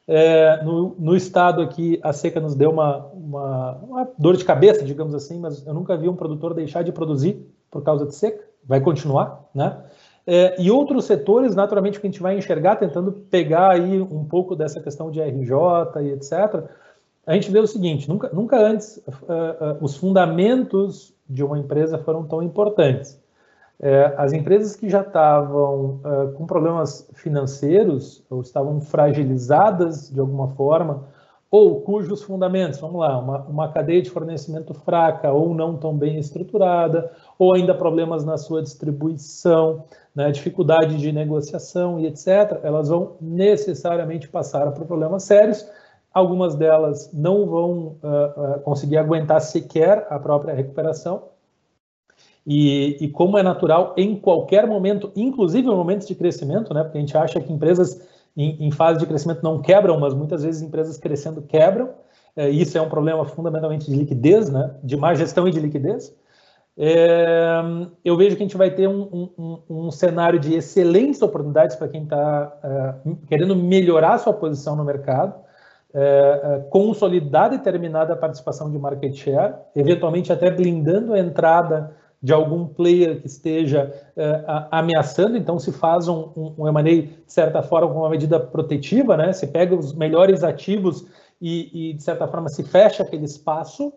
É, no, no, estado aqui, a seca nos deu uma, uma, uma, dor de cabeça, digamos assim, mas eu nunca vi um produtor deixar de produzir por causa de seca, vai continuar, né? É, e outros setores, naturalmente, que a gente vai enxergar, tentando pegar aí um pouco dessa questão de RJ e etc., a gente vê o seguinte, nunca, nunca antes uh, uh, os fundamentos de uma empresa foram tão importantes. É, as empresas que já estavam uh, com problemas financeiros ou estavam fragilizadas de alguma forma, ou cujos fundamentos, vamos lá, uma, uma cadeia de fornecimento fraca ou não tão bem estruturada, ou ainda problemas na sua distribuição, né, dificuldade de negociação e etc., elas vão necessariamente passar por problemas sérios. Algumas delas não vão uh, uh, conseguir aguentar sequer a própria recuperação, e, e, como é natural em qualquer momento, inclusive em momentos de crescimento, né? Porque a gente acha que empresas em, em fase de crescimento não quebram, mas muitas vezes empresas crescendo quebram. É, isso é um problema fundamentalmente de liquidez, né? De má gestão e de liquidez. É, eu vejo que a gente vai ter um, um, um cenário de excelentes oportunidades para quem está é, querendo melhorar sua posição no mercado, é, é, consolidar determinada participação de market share, eventualmente até blindando a entrada de algum player que esteja uh, ameaçando, então se faz um, um, um M&A, de certa forma, com uma medida protetiva, né? se pega os melhores ativos e, e de certa forma, se fecha aquele espaço,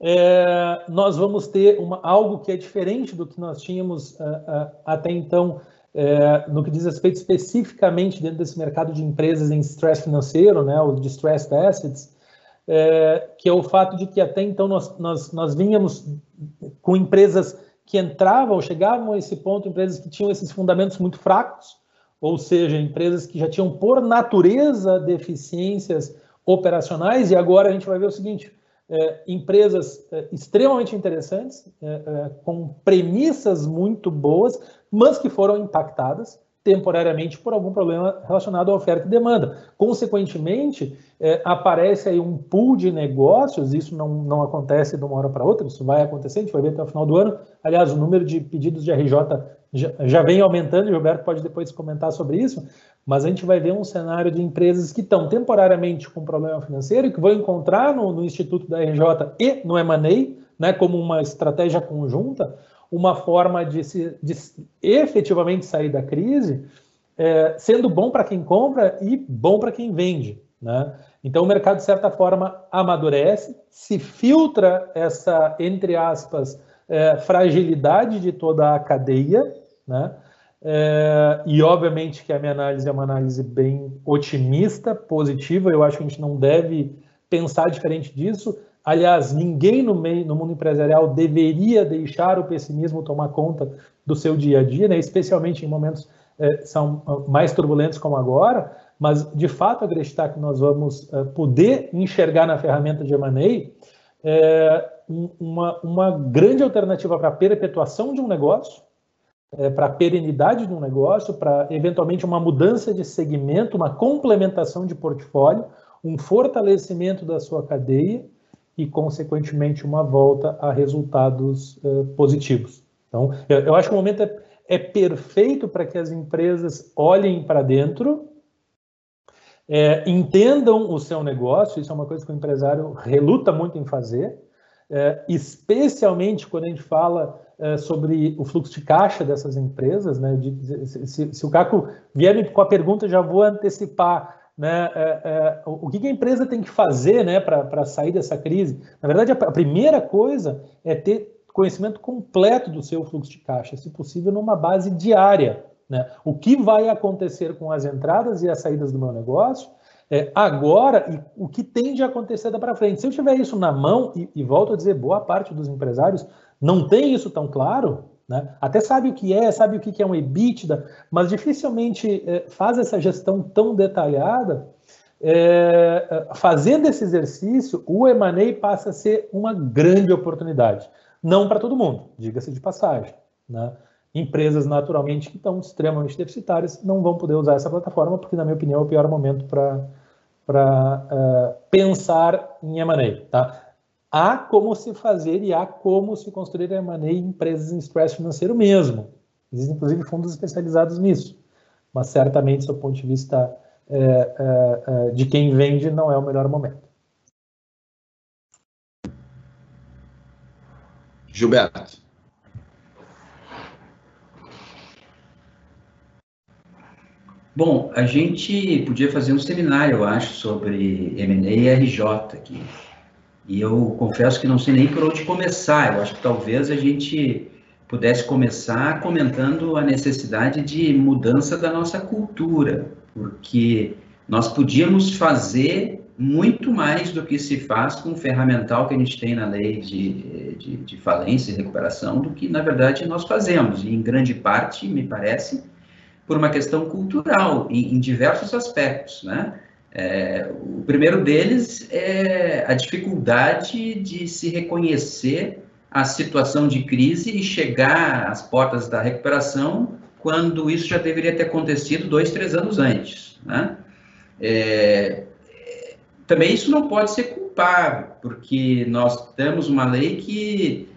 é, nós vamos ter uma, algo que é diferente do que nós tínhamos uh, uh, até então, no que diz respeito especificamente dentro desse mercado de empresas em stress financeiro, né, os distressed assets, é, que é o fato de que até então nós, nós, nós vínhamos com empresas que entravam, chegavam a esse ponto, empresas que tinham esses fundamentos muito fracos, ou seja, empresas que já tinham por natureza deficiências operacionais, e agora a gente vai ver o seguinte: é, empresas é, extremamente interessantes, é, é com premissas muito boas, mas que foram impactadas temporariamente por algum problema relacionado à oferta e demanda. Consequentemente, é, aparece aí um pool de negócios, isso não, não acontece de uma hora para outra, isso vai acontecer, a gente vai ver até o final do ano. Aliás, o número de pedidos de RJ já, já vem aumentando, o Gilberto pode depois comentar sobre isso, mas a gente vai ver um cenário de empresas que estão temporariamente com problema financeiro e que vão encontrar no, no Instituto da RJ e no M&A, né, como uma estratégia conjunta, uma forma de, se, de efetivamente sair da crise, é, sendo bom para quem compra e bom para quem vende. Né? Então, o mercado, de certa forma, amadurece, se filtra essa, entre aspas, é, fragilidade de toda a cadeia, né? É, e obviamente que a minha análise é uma análise bem otimista, positiva. Eu acho que a gente não deve pensar diferente disso. Aliás, ninguém no, meio, no mundo empresarial deveria deixar o pessimismo tomar conta do seu dia a dia, né? especialmente em momentos é, são ah, mais turbulentos como agora, mas de fato acreditar que nós vamos é, poder enxergar na ferramenta de M&A é, uma, uma grande alternativa para a perpetuação de um negócio, é, para a perenidade de um negócio, para eventualmente uma mudança de segmento, uma complementação de portfólio, um fortalecimento da sua cadeia e, consequentemente, uma volta a resultados uh, positivos. Então, eu, eu, acho que o momento é, é perfeito para que as empresas olhem para dentro, é, entendam o seu negócio, isso é uma coisa que o empresário reluta muito em fazer, é, especialmente quando a gente fala é, sobre o fluxo de caixa dessas empresas. Né, de, se, se, o Caco vier com a pergunta, já vou antecipar né, é, é, o que a empresa tem que fazer né, para sair dessa crise? Na verdade, a, a, primeira coisa é ter conhecimento completo do seu fluxo de caixa, se possível, numa base diária. Né? O que vai acontecer com as entradas e as saídas do meu negócio é, agora e o que tem de acontecer da para frente. Se eu tiver isso na mão, e, e volto a dizer, boa parte dos empresários não tem isso tão claro, né? Até sabe o que é, sabe o que é um EBITDA, mas dificilmente é, faz essa gestão tão detalhada. É, fazendo esse exercício, o M&A passa a ser uma grande oportunidade. Não para todo mundo, diga-se de passagem. Né? Empresas, naturalmente, que estão extremamente deficitárias, não vão poder usar essa plataforma, porque, na minha opinião, é o pior momento para uh, pensar em M&A. Tá? Há como se fazer e há como se construir M&A em empresas em stress financeiro mesmo. Existem, inclusive, fundos especializados nisso. Mas, certamente, do ponto de vista é, é, é, de quem vende, não é o melhor momento. Gilberto. Bom, a gente podia fazer um seminário, eu acho, sobre M&A e RJ aqui. E eu confesso que não sei nem por onde começar. Eu acho que talvez a gente pudesse começar comentando a necessidade de mudança da nossa cultura, porque nós podíamos fazer muito mais do que se faz com o ferramental que a gente tem na lei de, de, de falência e recuperação, do que, na verdade, nós fazemos. E, em grande parte, me parece, por uma questão cultural, em, em diversos aspectos, né? É, o primeiro deles é a dificuldade de se reconhecer a situação de crise e chegar às portas da recuperação quando isso já deveria ter acontecido dois, três anos antes. Né? É, também isso não pode ser culpável, porque nós temos uma lei que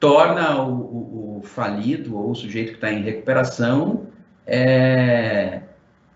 torna o, o, o falido ou o sujeito que está em recuperação é,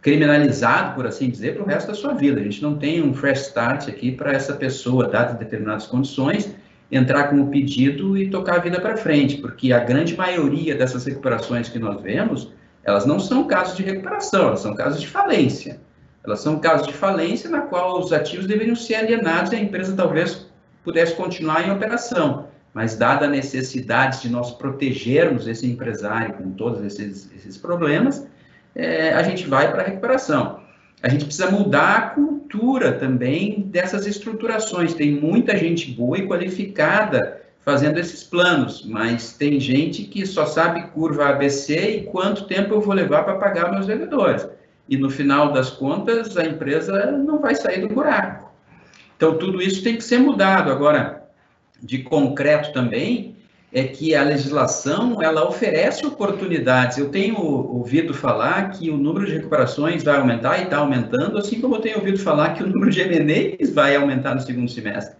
criminalizado, por assim dizer, para o resto da sua vida. A gente não tem um fresh start aqui para essa pessoa, dadas determinadas condições, entrar com o pedido e tocar a vida para frente, porque a grande maioria dessas recuperações que nós vemos, elas não são casos de recuperação, elas são casos de falência. Elas são casos de falência na qual os ativos deveriam ser alienados e a empresa talvez pudesse continuar em operação. Mas, dada a necessidade de nós protegermos esse empresário com todos esses, esses problemas, é, a gente vai para a recuperação. A gente precisa mudar a cultura também dessas estruturações. Tem muita gente boa e qualificada fazendo esses planos, mas tem gente que só sabe curva ABC e quanto tempo eu vou levar para pagar meus devedores. E no final das contas, a empresa não vai sair do buraco. Então, tudo isso tem que ser mudado. Agora, de concreto também, é que a legislação ela oferece oportunidades. Eu tenho ouvido falar que o número de recuperações vai aumentar e está aumentando, assim como eu tenho ouvido falar que o número de M&As vai aumentar no segundo semestre.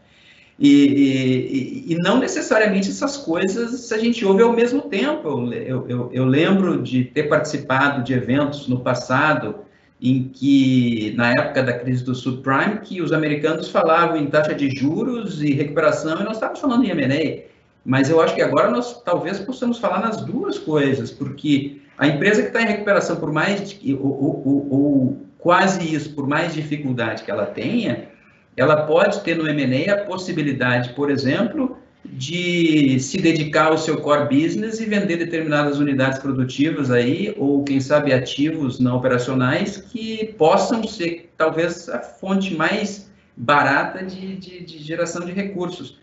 E, e, e, não necessariamente essas coisas a gente ouve ao mesmo tempo. Eu, eu, eu, lembro de ter participado de eventos no passado em que, na época da crise do subprime, que os americanos falavam em taxa de juros e recuperação e nós estávamos falando em M&A. Mas eu acho que agora nós talvez possamos falar nas duas coisas, porque a empresa que está em recuperação por mais, ou, ou, ou, quase isso, por mais dificuldade que ela tenha, ela pode ter no M&A a possibilidade, por exemplo, de se dedicar ao seu core business e vender determinadas unidades produtivas aí, ou quem sabe ativos não operacionais que possam ser talvez a fonte mais barata de, de, de geração de recursos.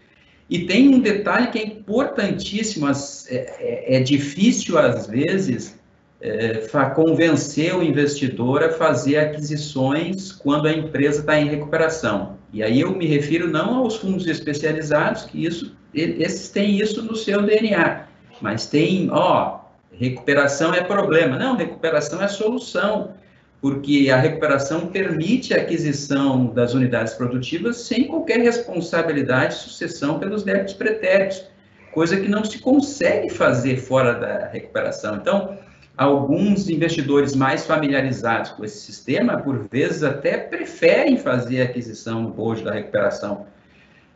E tem um detalhe que é importantíssimo, é, é, é difícil às vezes é, convencer o investidor a fazer aquisições quando a empresa está em recuperação. E aí eu me refiro não aos fundos especializados, que isso, esses têm isso no seu DNA, mas tem, ó, recuperação é problema. Não, recuperação é solução porque a recuperação permite a aquisição das unidades produtivas sem qualquer responsabilidade de sucessão pelos débitos pretéritos, coisa que não se consegue fazer fora da recuperação. Então, alguns investidores mais familiarizados com esse sistema, por vezes, até preferem fazer a aquisição no da recuperação.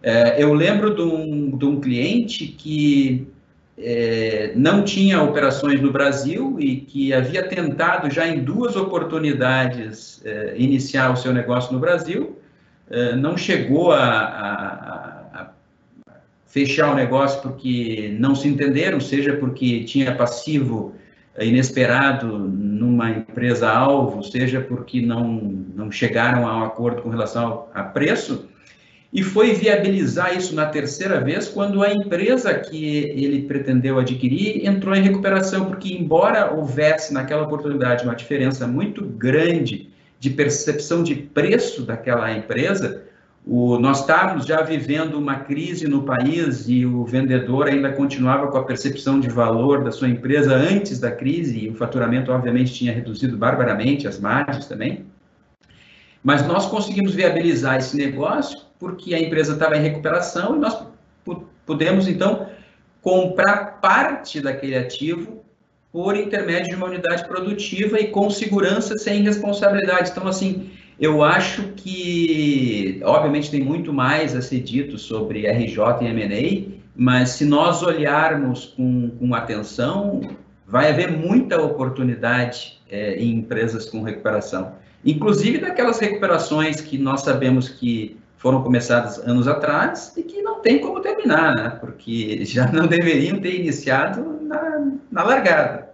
É, eu lembro de um, de um cliente que é, não tinha operações no Brasil e que havia tentado já em duas oportunidades é, iniciar o seu negócio no Brasil, é, não chegou a, a, a, fechar o negócio porque não se entenderam, seja porque tinha passivo inesperado numa empresa alvo, seja porque não, não chegaram a um acordo com relação a preço, e foi viabilizar isso na terceira vez quando a empresa que ele pretendeu adquirir entrou em recuperação, porque embora houvesse naquela oportunidade uma diferença muito grande de percepção de preço daquela empresa, o, nós estávamos já vivendo uma crise no país e o vendedor ainda continuava com a percepção de valor da sua empresa antes da crise e o faturamento obviamente tinha reduzido barbaramente, as margens também. Mas nós conseguimos viabilizar esse negócio porque a empresa estava em recuperação e nós pudemos, então, comprar parte daquele ativo por intermédio de uma unidade produtiva e com segurança, sem responsabilidade. Então, assim, eu acho que, obviamente, tem muito mais a ser dito sobre RJ e M&A, mas se nós olharmos com, com atenção, vai haver muita oportunidade é, em empresas com recuperação. Inclusive daquelas recuperações que nós sabemos que foram começadas anos atrás e que não tem como terminar, né? porque já não deveriam ter iniciado na, na largada.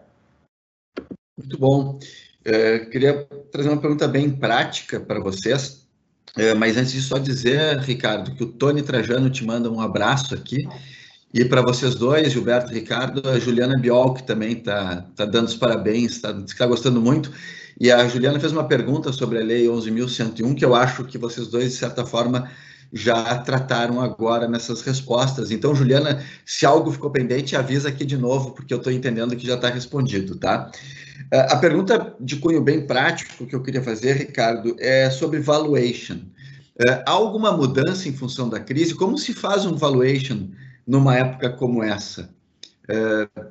Muito bom. É, queria trazer uma pergunta bem prática para vocês, é, mas antes de só dizer, Ricardo, que o Tony Trajano te manda um abraço aqui. E para vocês dois, Gilberto e Ricardo, a Juliana Biol, que também está tá dando os parabéns, está tá gostando muito. E a Juliana fez uma pergunta sobre a Lei 11.101, que eu acho que vocês dois, de certa forma, já trataram agora nessas respostas. Então, Juliana, se algo ficou pendente, avisa aqui de novo, porque eu estou entendendo que já está respondido, tá? É, a pergunta de cunho bem prático que eu queria fazer, Ricardo, é sobre valuation. É, há alguma mudança em função da crise? Como se faz um valuation numa época como essa?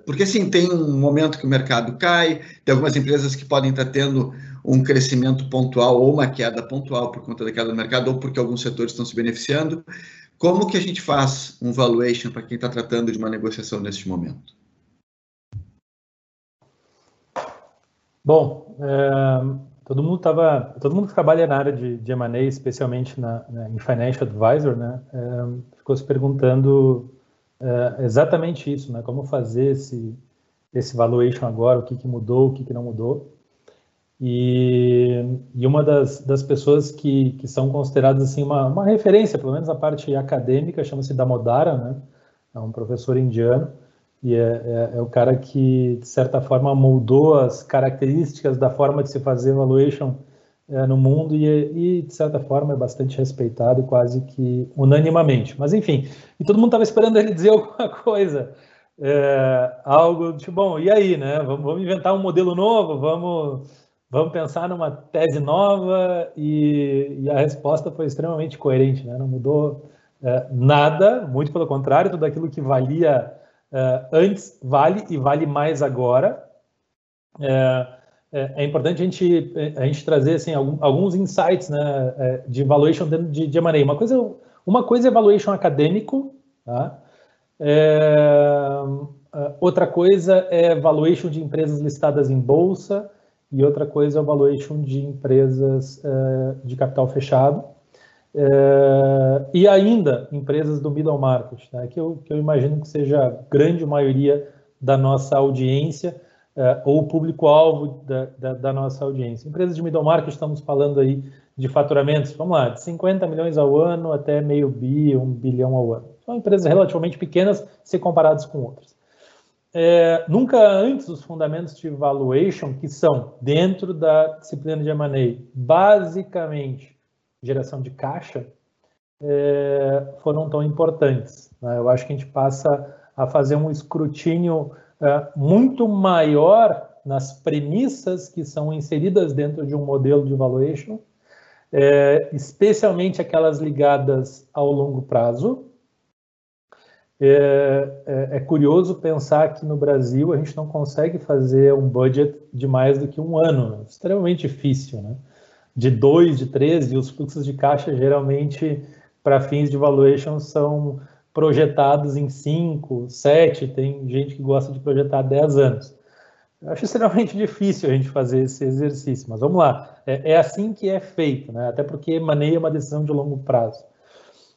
Porque, assim, tem um momento que o mercado cai, tem algumas empresas que podem estar tendo um crescimento pontual ou uma queda pontual por conta da queda do mercado ou porque alguns setores estão se beneficiando. Como que a gente faz um valuation para quem está tratando de uma negociação neste momento? Bom, é, todo mundo tava, todo mundo que trabalha na área de, de M&A, especialmente na, em financial advisor, né, é, ficou se perguntando é, exatamente isso, né? Como fazer esse, esse valuation agora, o que, que mudou, o que, que não mudou. E, e uma das, das pessoas que, que são consideradas assim uma, uma referência, pelo menos na parte acadêmica, chama-se Damodara, né? É um professor indiano e é, é, é, o cara que, de certa forma, moldou as características da forma de se fazer valuation é, no mundo e, e, de certa forma, é bastante respeitado quase que unanimamente. Mas, enfim, e todo mundo estava esperando ele dizer alguma coisa. é, algo tipo, bom, e aí, né? Vamos, vamos, inventar um modelo novo, vamos, vamos pensar numa tese nova e, e a resposta foi extremamente coerente, né? Não mudou é, nada, muito pelo contrário, tudo aquilo que valia antes vale e vale mais agora. É, é, é importante a gente, a gente trazer assim, alguns insights né, é, de valuation dentro de, de M&A. Uma coisa, uma coisa é valuation acadêmico, tá? É, outra coisa é valuation de empresas listadas em bolsa e outra coisa é valuation de empresas é, de capital fechado. É, e ainda empresas do middle market, né, que, eu, que eu imagino que seja a grande maioria da nossa audiência, uh, ou o público-alvo da, da, da, nossa audiência. Empresas de middle market, estamos falando aí de faturamentos, vamos lá, de 50 milhões ao ano até meio bi, um bilhão ao ano. São empresas relativamente pequenas se comparadas com outras. É, nunca antes os fundamentos de valuation, que são dentro da disciplina de M&A, basicamente geração de caixa, é, foram tão importantes. Né? Eu acho que a gente passa a fazer um escrutínio é, muito maior nas premissas que são inseridas dentro de um modelo de valuation, é, especialmente aquelas ligadas ao longo prazo. É, é, é, curioso pensar que no Brasil a gente não consegue fazer um budget de mais do que um ano, né? extremamente difícil, né? De dois, de três, e os fluxos de caixa geralmente para fins de valuation são projetados em 5, 7, tem gente que gosta de projetar 10 anos. Eu acho extremamente difícil a gente fazer esse exercício, mas vamos lá. É, é assim que é feito, né? até porque maneia uma decisão de longo prazo.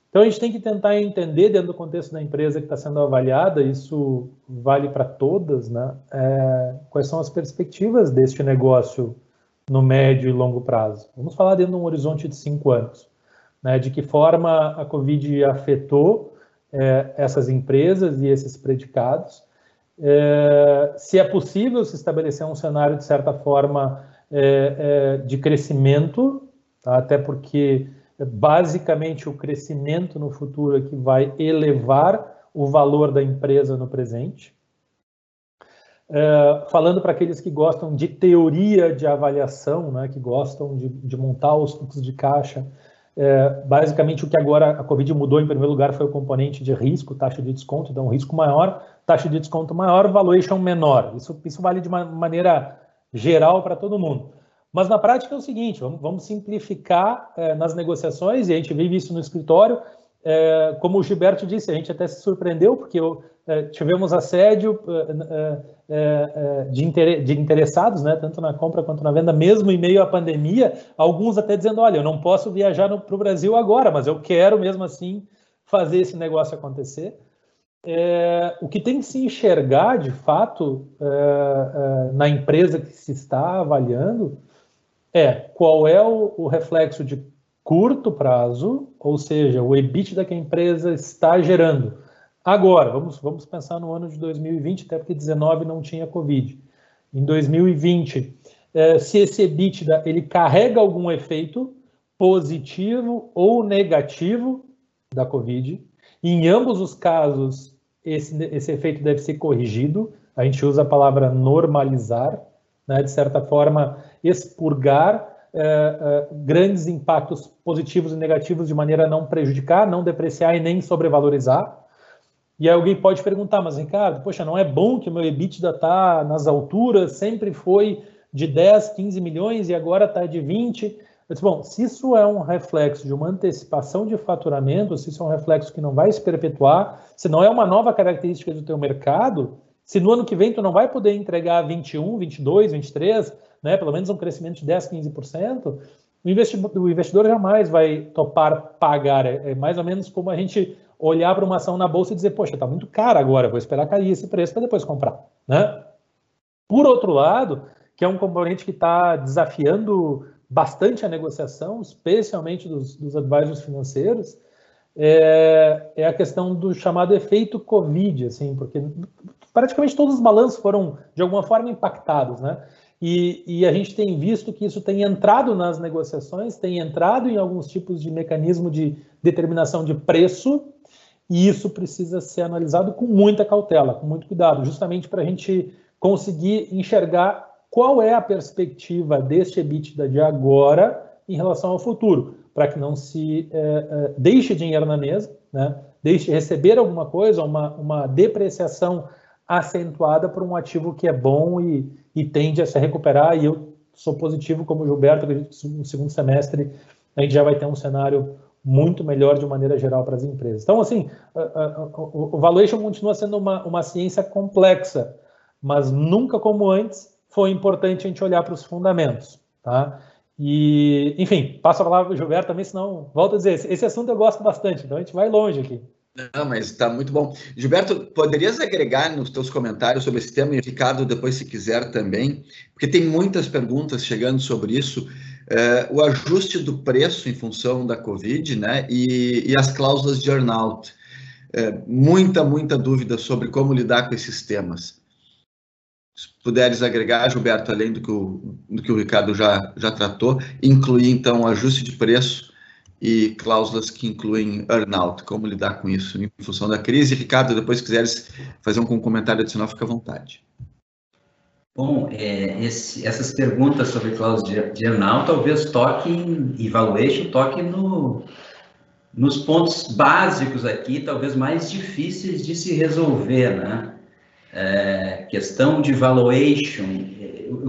Então a gente tem que tentar entender dentro do contexto da empresa que está sendo avaliada, isso vale para todas, né? É, quais são as perspectivas deste negócio no médio e longo prazo? Vamos falar dentro de um horizonte de cinco anos. Né? De que forma a Covid afetou é, essas empresas e esses predicados. É, se é possível se estabelecer um cenário, de certa forma, é, é de crescimento, tá? até porque basicamente o crescimento no futuro é que vai elevar o valor da empresa no presente. É, falando para aqueles que gostam de teoria de avaliação, né, que gostam de, de montar os fluxos de caixa é, basicamente, o que agora a Covid mudou em primeiro lugar foi o componente de risco, taxa de desconto, então risco maior, taxa de desconto maior, valuation menor. Isso, isso vale de uma maneira geral para todo mundo. Mas na prática é o seguinte: vamos, vamos simplificar é, nas negociações, e a gente vive isso no escritório. É, como o Gilberto disse, a gente até se surpreendeu, porque é, tivemos assédio é, é, de, inter, de, interessados, né, tanto na compra quanto na venda, mesmo em meio à pandemia, alguns até dizendo, olha, eu não posso viajar para o Brasil agora, mas eu quero mesmo assim fazer esse negócio acontecer. É, o que tem que se enxergar, de fato, é, é, na empresa que se está avaliando é qual é o, o, reflexo de curto prazo, ou seja, o EBITDA que a empresa está gerando Agora, vamos, vamos pensar no ano de 2020, até porque 19 não tinha Covid. Em 2020, eh, se esse EBITDA ele carrega algum efeito positivo ou negativo da Covid, em ambos os casos, esse, esse efeito deve ser corrigido. A gente usa a palavra normalizar, né, de certa forma, expurgar eh, eh, grandes impactos positivos e negativos de maneira a não prejudicar, não depreciar e nem sobrevalorizar. E aí alguém pode perguntar, mas Ricardo, poxa, não é bom que o meu EBITDA está nas alturas, sempre foi de 10, 15 milhões e agora está de 20. Eu disse, bom, se isso é um reflexo de uma antecipação de faturamento, se isso é um reflexo que não vai se perpetuar, se não é uma nova característica do teu mercado, se no ano que vem tu não vai poder entregar 21, 22, 23, né, pelo menos um crescimento de 10, 15%, o investidor, o investidor jamais vai topar pagar. É, é mais ou menos como a gente olhar para uma ação na bolsa e dizer, poxa, está muito cara agora, vou esperar cair esse preço para depois comprar. Né? Por outro lado, que é um componente que está desafiando bastante a negociação, especialmente dos, dos advisors financeiros, é, é, a questão do chamado efeito Covid, assim, porque praticamente todos os balanços foram, de alguma forma, impactados, né? E, e, a gente tem visto que isso tem entrado nas negociações, tem entrado em alguns tipos de mecanismo de determinação de preço, e isso precisa ser analisado com muita cautela, com muito cuidado, justamente para a gente conseguir enxergar qual é a perspectiva deste EBITDA de agora em relação ao futuro, para que não se é, é, deixe dinheiro na mesa, né? deixe receber alguma coisa, uma, uma depreciação acentuada por um ativo que é bom e, e tende a se recuperar. E eu sou positivo, como o Gilberto, acredito que no segundo semestre a gente já vai ter um cenário muito melhor de maneira geral para as empresas. Então, assim, o valuation continua sendo uma, uma ciência complexa, mas nunca como antes foi importante a gente olhar para os fundamentos, tá? E, enfim, passo a palavra para o Gilberto também, senão, volto a dizer, esse assunto eu gosto bastante, então a gente vai longe aqui. Não, mas está muito bom. Gilberto, poderias agregar nos teus comentários sobre esse tema e Ricardo depois, se quiser também, porque tem muitas perguntas chegando sobre isso. É, o ajuste do preço em função da Covid, né? E, e as cláusulas de earnout. É, muita, muita dúvida sobre como lidar com esses temas. Se puderes agregar, Gilberto, além do que o, do que o Ricardo já, já tratou, incluir então o ajuste de preço e cláusulas que incluem earnout, como lidar com isso em função da crise. Ricardo, depois se quiseres fazer um comentário adicional, fica à vontade. Bom, é, esse, essas perguntas sobre cláusulas de, earnout talvez toquem, evaluation, toquem no, nos pontos básicos aqui, talvez mais difíceis de se resolver, né? É, questão de valuation,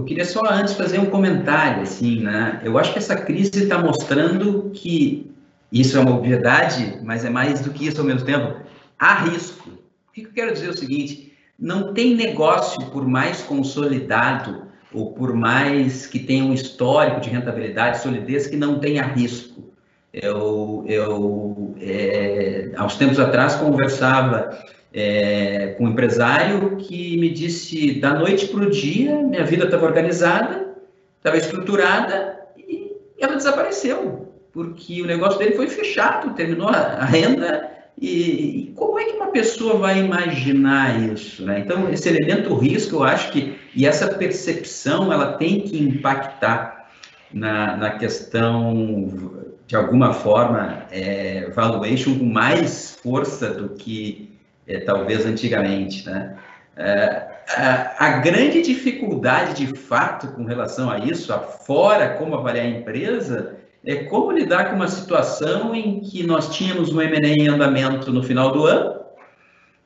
queria só antes fazer um comentário, assim, né? Eu acho que essa crise está mostrando que isso é uma obviedade, mas é mais do que isso ao mesmo tempo. Há risco. O que eu quero dizer é o seguinte: não tem negócio, por mais consolidado ou por mais que tenha um histórico de rentabilidade, solidez, que não tenha risco. Eu, eu é, há uns tempos atrás, conversava é, com um empresário que me disse da noite para o dia, minha vida estava organizada, estava estruturada e ela desapareceu, porque o negócio dele foi fechado, terminou a, renda. E, e, como é que uma pessoa vai imaginar isso? Né? Então, esse elemento risco, eu acho que, e essa percepção, ela tem que impactar na, na questão, de alguma forma, é, valuation com mais força do que é, talvez antigamente, né? É, a, a, grande dificuldade, de fato, com relação a isso, fora como avaliar a empresa, é como lidar com uma situação em que nós tínhamos um M&A em andamento no final do ano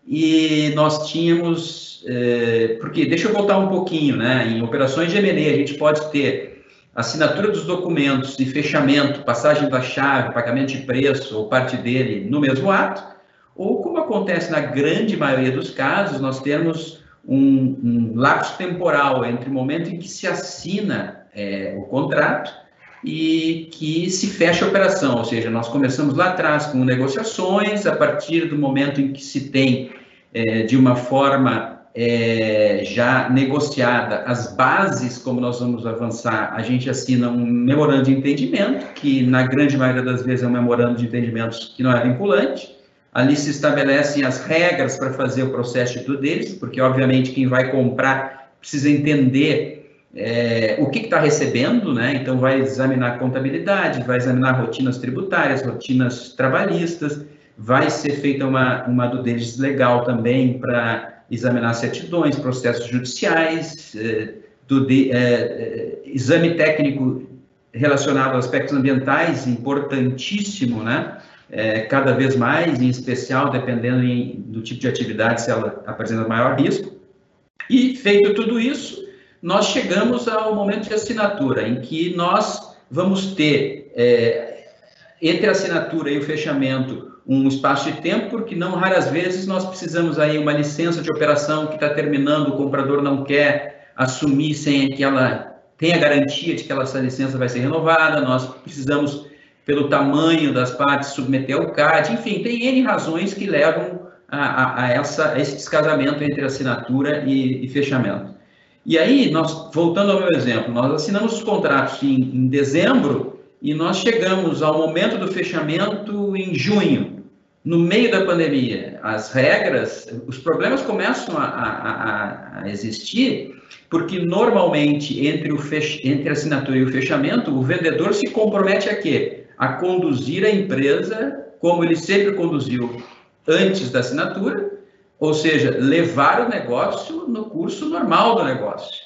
e nós tínhamos, é, porque deixa eu voltar um pouquinho, né? Em operações de M&A a gente pode ter assinatura dos documentos e fechamento, passagem da chave, pagamento de preço ou parte dele no mesmo ato, ou, como acontece na grande maioria dos casos, nós temos um, um lapso temporal entre o momento em que se assina é, o contrato e que se fecha a operação, ou seja, nós começamos lá atrás com negociações, a partir do momento em que se tem, é, de uma forma é, já negociada, as bases como nós vamos avançar, a gente assina um memorando de entendimento, que na grande maioria das vezes é um memorando de entendimentos que não é vinculante, Ali se estabelecem as regras para fazer o processo de tudo deles, porque obviamente quem vai comprar precisa entender é, o que está recebendo, né? Então vai examinar contabilidade, vai examinar rotinas tributárias, rotinas trabalhistas, vai ser feita uma, uma do deles legal também para examinar certidões, processos judiciais, é, do de, é, exame técnico relacionado a aspectos ambientais, importantíssimo, né? É, cada vez mais, em especial dependendo em, do tipo de atividade, se ela apresenta maior risco. E feito tudo isso, nós chegamos ao momento de assinatura, em que nós vamos ter, é, entre a assinatura e o fechamento, um espaço de tempo, porque não raras vezes nós precisamos aí uma licença de operação que está terminando, o comprador não quer assumir sem que ela tenha garantia de que essa licença vai ser renovada, nós precisamos pelo tamanho das partes, submeter ao CAD, enfim, tem N razões que levam a, a, a essa, a esse descasamento entre assinatura e, e, fechamento. E aí, nós, voltando ao meu exemplo, nós assinamos os contratos em, em dezembro e nós chegamos ao momento do fechamento em junho, no meio da pandemia. As regras, os problemas começam a, a, existir porque normalmente entre, o fech... entre a assinatura e o fechamento, o vendedor se compromete a quê? A conduzir a empresa como ele sempre conduziu antes da assinatura, ou seja, levar o negócio no curso normal do negócio.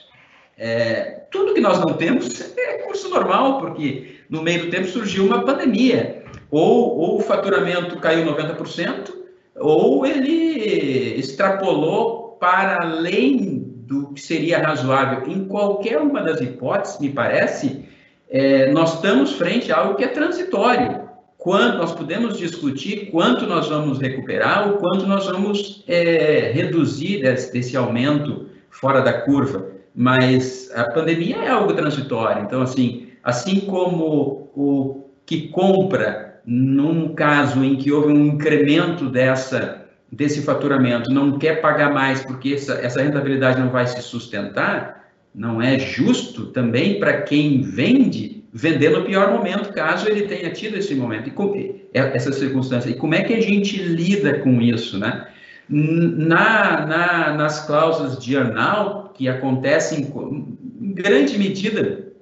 É, tudo que nós não temos é curso normal, porque no meio do tempo surgiu uma pandemia, ou, ou o faturamento caiu 90%, ou ele extrapolou para além do que seria razoável. Em qualquer uma das hipóteses, me parece, é, nós estamos frente a algo que é transitório. Nós podemos discutir quanto nós vamos recuperar ou quanto nós vamos é, reduzir desse, desse aumento fora da curva. Mas a pandemia é algo transitório. Então, assim, assim como o que compra, num caso em que houve um incremento dessa desse faturamento não quer pagar mais porque essa, essa rentabilidade não vai se sustentar, não é justo também para quem vende vender no pior momento, caso ele tenha tido esse momento, e é, essa circunstância. E como é que a gente lida com isso, né? Na, na, nas cláusulas de earnout, que acontecem em grande medida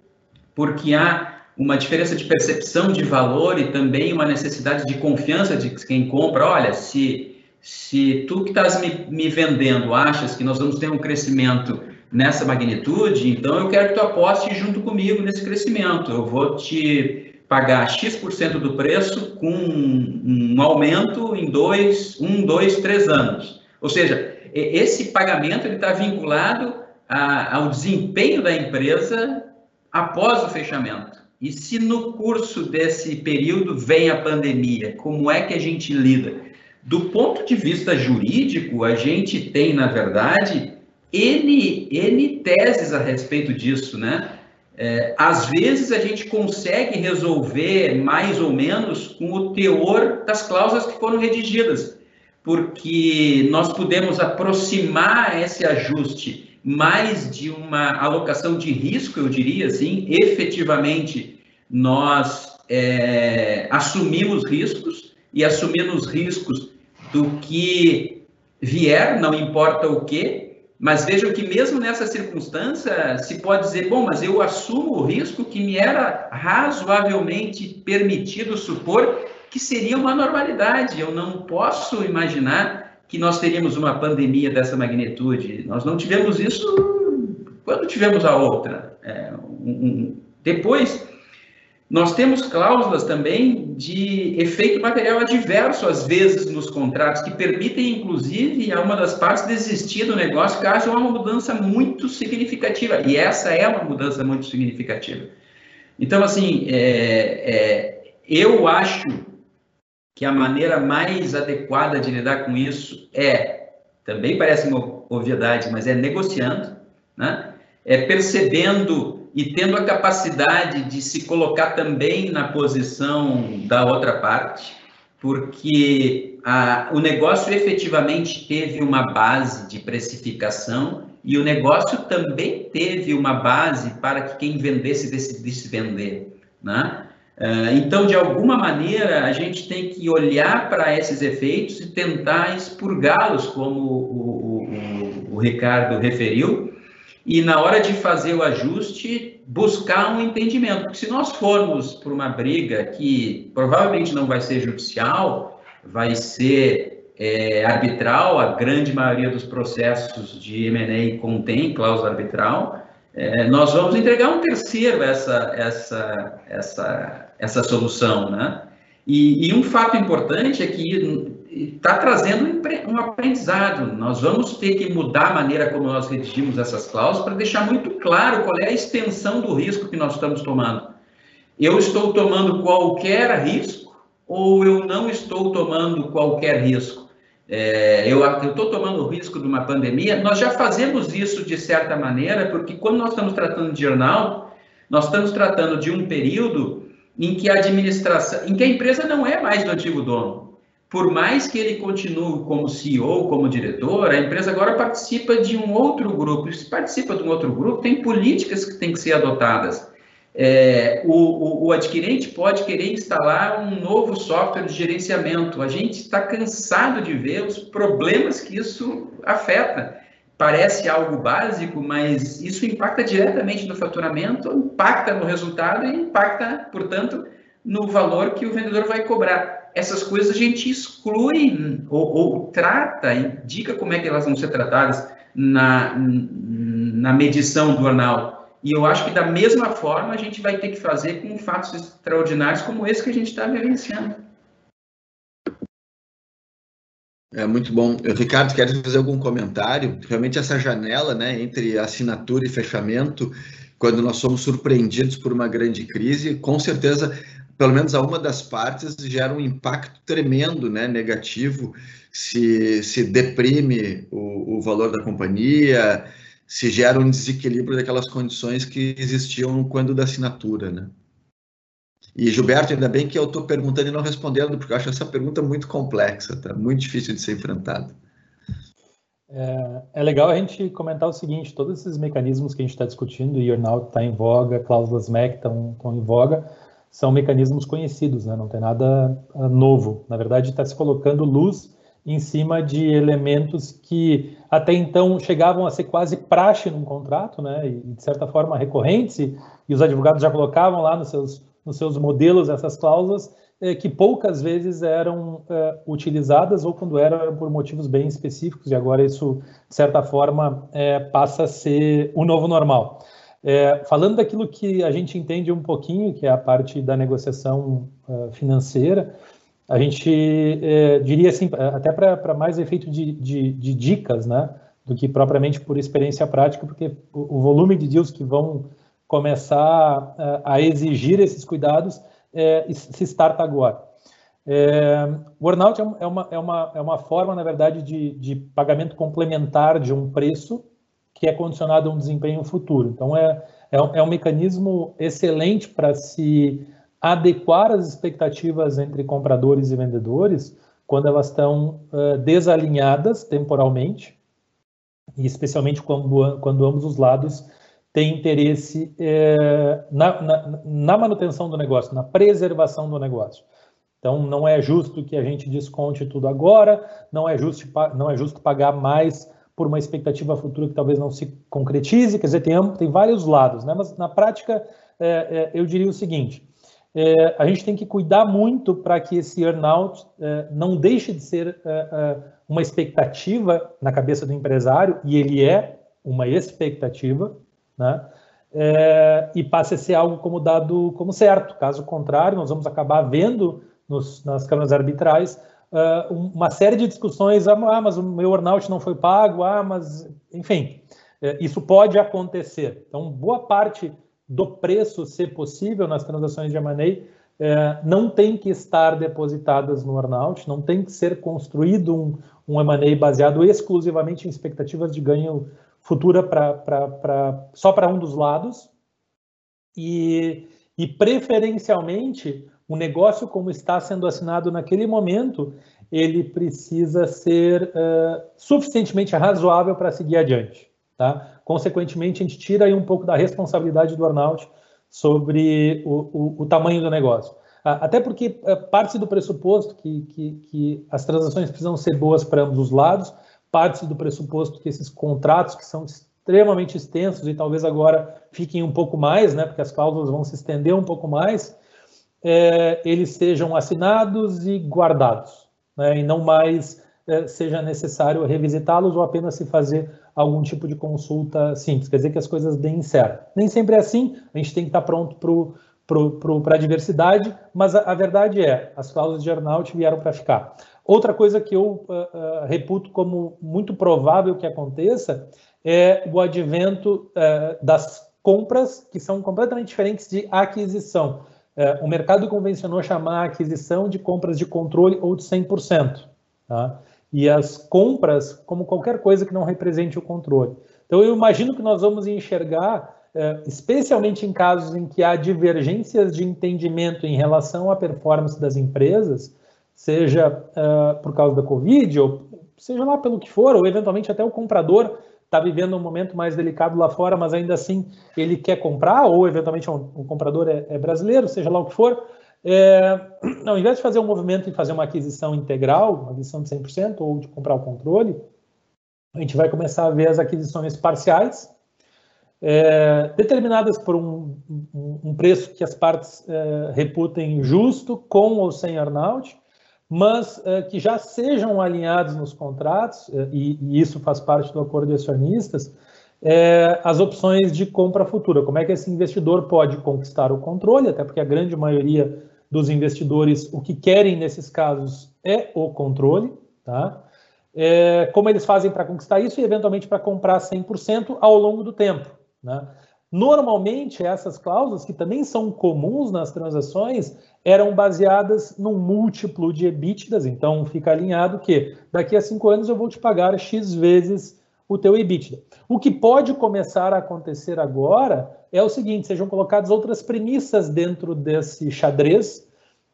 porque há uma diferença de percepção de valor e também uma necessidade de confiança de quem compra. Olha, se, se tu que estás me, me vendendo achas que nós vamos ter um crescimento nessa magnitude, então eu quero que tu aposte junto comigo nesse crescimento. Eu vou te pagar X% do preço com um aumento em dois, um, dois, três anos. Ou seja, esse pagamento está vinculado a, ao desempenho da empresa após o fechamento. E se no curso desse período vem a pandemia, como é que a gente lida? Do ponto de vista jurídico, a gente tem, na verdade, N, N teses a respeito disso, né? É, às vezes a gente consegue resolver mais ou menos com o teor das cláusulas que foram redigidas, porque nós podemos aproximar esse ajuste mais de uma alocação de risco, eu diria assim, efetivamente nós é, assumimos riscos e assumimos riscos do que vier, não importa o que, mas vejam que mesmo nessa circunstância se pode dizer, bom, mas eu assumo o risco que me era razoavelmente permitido supor que seria uma normalidade. Eu não posso imaginar que nós teríamos uma pandemia dessa magnitude. Nós não tivemos isso quando tivemos a outra. É, um, um, depois, nós temos cláusulas também de efeito material adverso, às vezes, nos contratos, que permitem, inclusive, a uma das partes desistir do negócio caso haja uma mudança muito significativa. E essa é uma mudança muito significativa. Então, assim, é, é, eu acho que a maneira mais adequada de lidar com isso é, também parece uma obviedade, mas é negociando, né? é percebendo e tendo a capacidade de se colocar também na posição da outra parte, porque a, o negócio efetivamente teve uma base de precificação e o negócio também teve uma base para que quem vendesse decidisse vender. Né? Ah, então, de alguma maneira, a gente tem que olhar para esses efeitos e tentar expurgá-los, como o, o, o, Ricardo referiu, e na hora de fazer o ajuste, buscar um entendimento. Porque se nós formos por uma briga que provavelmente não vai ser judicial, vai ser é, arbitral, a grande maioria dos processos de M&A contém cláusula arbitral, é, nós vamos entregar um terceiro essa, essa, essa, essa solução, né? E, e um fato importante é que está trazendo um aprendizado. Nós vamos ter que mudar a maneira como nós redigimos essas cláusulas para deixar muito claro qual é a extensão do risco que nós estamos tomando. Eu estou tomando qualquer risco ou eu não estou tomando qualquer risco? É, eu estou tomando o risco de uma pandemia. Nós já fazemos isso de certa maneira, porque quando nós estamos tratando de jornal, nós estamos tratando de um período em que a administração, em que a empresa não é mais do antigo dono. Por mais que ele continue como CEO, como diretor, a empresa agora participa de um outro grupo. Se participa de um outro grupo, tem políticas que têm que ser adotadas. É, o, o, o, adquirente pode querer instalar um novo software de gerenciamento. A gente está cansado de ver os problemas que isso afeta parece algo básico, mas isso impacta diretamente no faturamento, impacta no resultado e impacta, portanto, no valor que o vendedor vai cobrar. Essas coisas a gente exclui ou, ou trata, indica como é que elas vão ser tratadas na, na medição do anal. E eu acho que da mesma forma a gente vai ter que fazer com fatos extraordinários como esse que a gente está vivenciando. É muito bom. Eu, Ricardo, quer fazer algum comentário? Realmente essa janela, né, entre assinatura e fechamento, quando nós somos surpreendidos por uma grande crise, com certeza, pelo menos a uma das partes gera um impacto tremendo, né, negativo, se, se deprime o, o valor da companhia, se gera um desequilíbrio daquelas condições que existiam quando da assinatura, né? E Gilberto, ainda bem que eu estou perguntando e não respondendo, porque eu acho essa pergunta muito complexa, tá? Muito difícil de ser enfrentada. É, é, legal a gente comentar o seguinte: todos esses mecanismos que a gente está discutindo, o earnout está em voga, cláusulas MEC estão, estão em voga, são mecanismos conhecidos, né? não tem nada uh, novo. Na verdade, está se colocando luz em cima de elementos que até então chegavam a ser quase praxe num contrato, né? e de certa forma recorrentes, e, os advogados já colocavam lá nos seus nos seus modelos essas cláusulas é, que poucas vezes eram é, utilizadas ou quando eram por motivos bem específicos e agora isso de certa forma é, passa a ser o novo normal. É, falando daquilo que a gente entende um pouquinho, que é a parte da negociação uh, financeira, a gente é, diria assim, até para mais efeito de, de, de, dicas, né, do que propriamente por experiência prática, porque o, o volume de deals que vão começar uh, a exigir esses cuidados é, se starta agora. É, o earnout é uma, é, uma, é uma forma, na verdade, de, de pagamento complementar de um preço que é condicionado a um desempenho futuro. Então, é, é, é um mecanismo excelente para se adequar às expectativas entre compradores e vendedores quando elas estão uh, desalinhadas temporalmente, e especialmente quando, quando ambos os lados tem interesse é, na, na, na, manutenção do negócio, na preservação do negócio. Então, não é justo que a gente desconte tudo agora, não é justo, não é justo pagar mais por uma expectativa futura que talvez não se concretize, quer dizer, tem, tem vários lados, né? mas na prática, é, é, eu diria o seguinte, é, a gente tem que cuidar muito para que esse earnout é, não deixe de ser é, uma expectativa na cabeça do empresário, e ele é uma expectativa, né? É, e passe a ser algo como dado como certo. Caso contrário, nós vamos acabar vendo nos, nas câmaras arbitrais uh, uma série de discussões, ah, mas o meu earnout não foi pago, ah, mas, enfim, é, isso pode acontecer. Então, boa parte do preço ser possível nas transações de M&A é, não tem que estar depositadas no earnout, não tem que ser construído um, um M&A baseado exclusivamente em expectativas de ganho futura pra, pra, pra só para um dos lados e, e preferencialmente o negócio como está sendo assinado naquele momento ele precisa ser uh, suficientemente razoável para seguir adiante. Tá? Consequentemente, a gente tira aí um pouco da responsabilidade do earnout sobre o, o, o tamanho do negócio. Até porque uh, parte do pressuposto que, que, que as transações precisam ser boas para ambos os lados, parte do pressuposto que esses contratos que são extremamente extensos e talvez agora fiquem um pouco mais, né, porque as cláusulas vão se estender um pouco mais, é, eles sejam assinados e guardados, né, e não mais é, seja necessário revisitá-los ou apenas se fazer algum tipo de consulta simples, quer dizer que as coisas deem certo. Nem sempre é assim, a gente tem que estar pronto para a diversidade, mas a, a, verdade é, as cláusulas de earnout vieram para ficar. Outra coisa que eu uh, uh, reputo como muito provável que aconteça é o advento uh, das compras, que são completamente diferentes de aquisição. O mercado convencionou chamar a aquisição de compras de controle ou de 100%. Tá? E as compras como qualquer coisa que não represente o controle. Então, eu imagino que nós vamos enxergar, especialmente em casos em que há divergências de entendimento em relação à performance das empresas, seja uh, por causa da Covid, ou seja lá pelo que for, ou eventualmente até o comprador está vivendo um momento mais delicado lá fora, mas ainda assim ele quer comprar, ou eventualmente um, um comprador é, é, brasileiro, seja lá o que for, é, ao invés de fazer um movimento e fazer uma aquisição integral, uma aquisição de 100%, ou de comprar o controle, a gente vai começar a ver as aquisições parciais, é, determinadas por um, um, um, preço que as partes é, reputem justo, com ou sem earnout, mas uh, que já sejam alinhados nos contratos, uh, e, e, isso faz parte do acordo de acionistas, é, as opções de compra futura. Como é que esse investidor pode conquistar o controle, até porque a grande maioria dos investidores, o que querem nesses casos é o controle, tá? É, como eles fazem para conquistar isso e, eventualmente, para comprar 100% ao longo do tempo, né? Normalmente, essas cláusulas, que também são comuns nas transações, eram baseadas num múltiplo de EBITDAs, então fica alinhado que daqui a cinco anos eu vou te pagar X vezes o teu EBITDA. O que pode começar a acontecer agora é o seguinte, sejam colocadas outras premissas dentro desse xadrez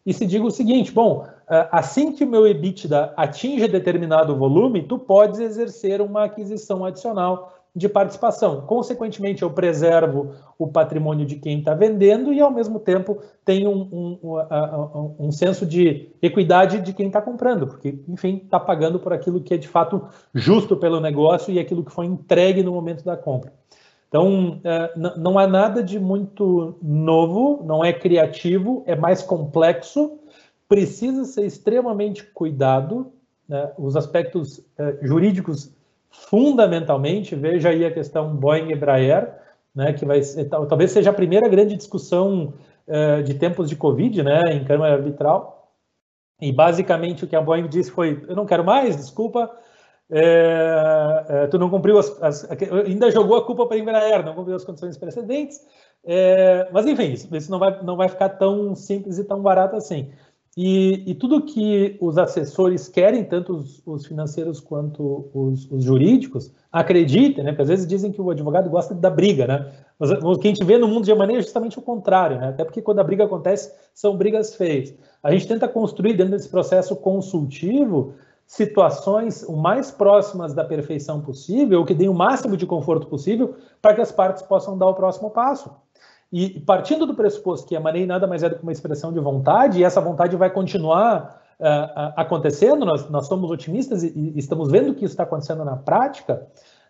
e se diga o seguinte, bom, assim que o meu EBITDA atinge determinado volume, tu podes exercer uma aquisição adicional de participação. Consequentemente, eu preservo o patrimônio de quem está vendendo e, ao mesmo tempo, tenho um, um, um, um senso de equidade de quem está comprando, porque, enfim, está pagando por aquilo que é de fato justo pelo negócio e aquilo que foi entregue no momento da compra. Então, é, não há nada de muito novo, não é criativo, é mais complexo, precisa ser extremamente cuidado. Né? Os aspectos é, jurídicos fundamentalmente, veja aí a questão Boeing-Embraer, né, que vai ser, talvez seja a primeira grande discussão uh, de tempos de Covid, né, em Câmara Arbitral, e basicamente o que a Boeing disse foi, eu não quero mais, desculpa, é, é, tu não cumpriu as, as, ainda jogou a culpa para a Embraer, não cumpriu as condições precedentes, é, mas enfim, isso, isso, não, vai, não vai ficar tão simples e tão barato assim. E, e, tudo que os assessores querem, tanto os, os financeiros quanto os, os, jurídicos, acreditem, né? Porque às vezes dizem que o advogado gosta da briga, né? Mas o que a gente vê no mundo de maneira é justamente o contrário, né? Até porque quando a briga acontece, são brigas feias. A gente tenta construir dentro desse processo consultivo situações o mais próximas da perfeição possível, que deem o máximo de conforto possível, para que as partes possam dar o próximo passo. E partindo do pressuposto que a Money nada mais é do que uma expressão de vontade, e essa vontade vai continuar uh, acontecendo, nós, nós somos otimistas e, e, estamos vendo que isso está acontecendo na prática,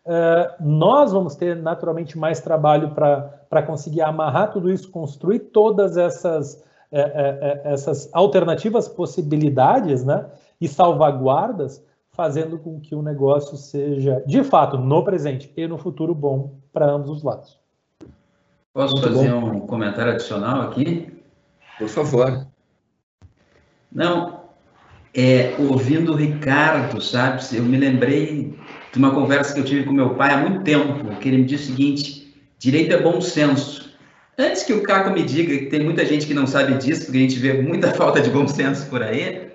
uh, nós vamos ter naturalmente mais trabalho para conseguir amarrar tudo isso, construir todas essas, uh, essas alternativas possibilidades né, e salvaguardas, fazendo com que o negócio seja, de fato, no presente e no futuro, bom para ambos os lados. Posso Muito fazer bom. um comentário adicional aqui? Por favor. Não, é, ouvindo o Ricardo, sabe, eu me lembrei de uma conversa que eu tive com meu pai há muito tempo, que ele me disse o seguinte, direito é bom senso. Antes que o Caco me diga que tem muita gente que não sabe disso, porque a gente vê muita falta de bom senso por aí,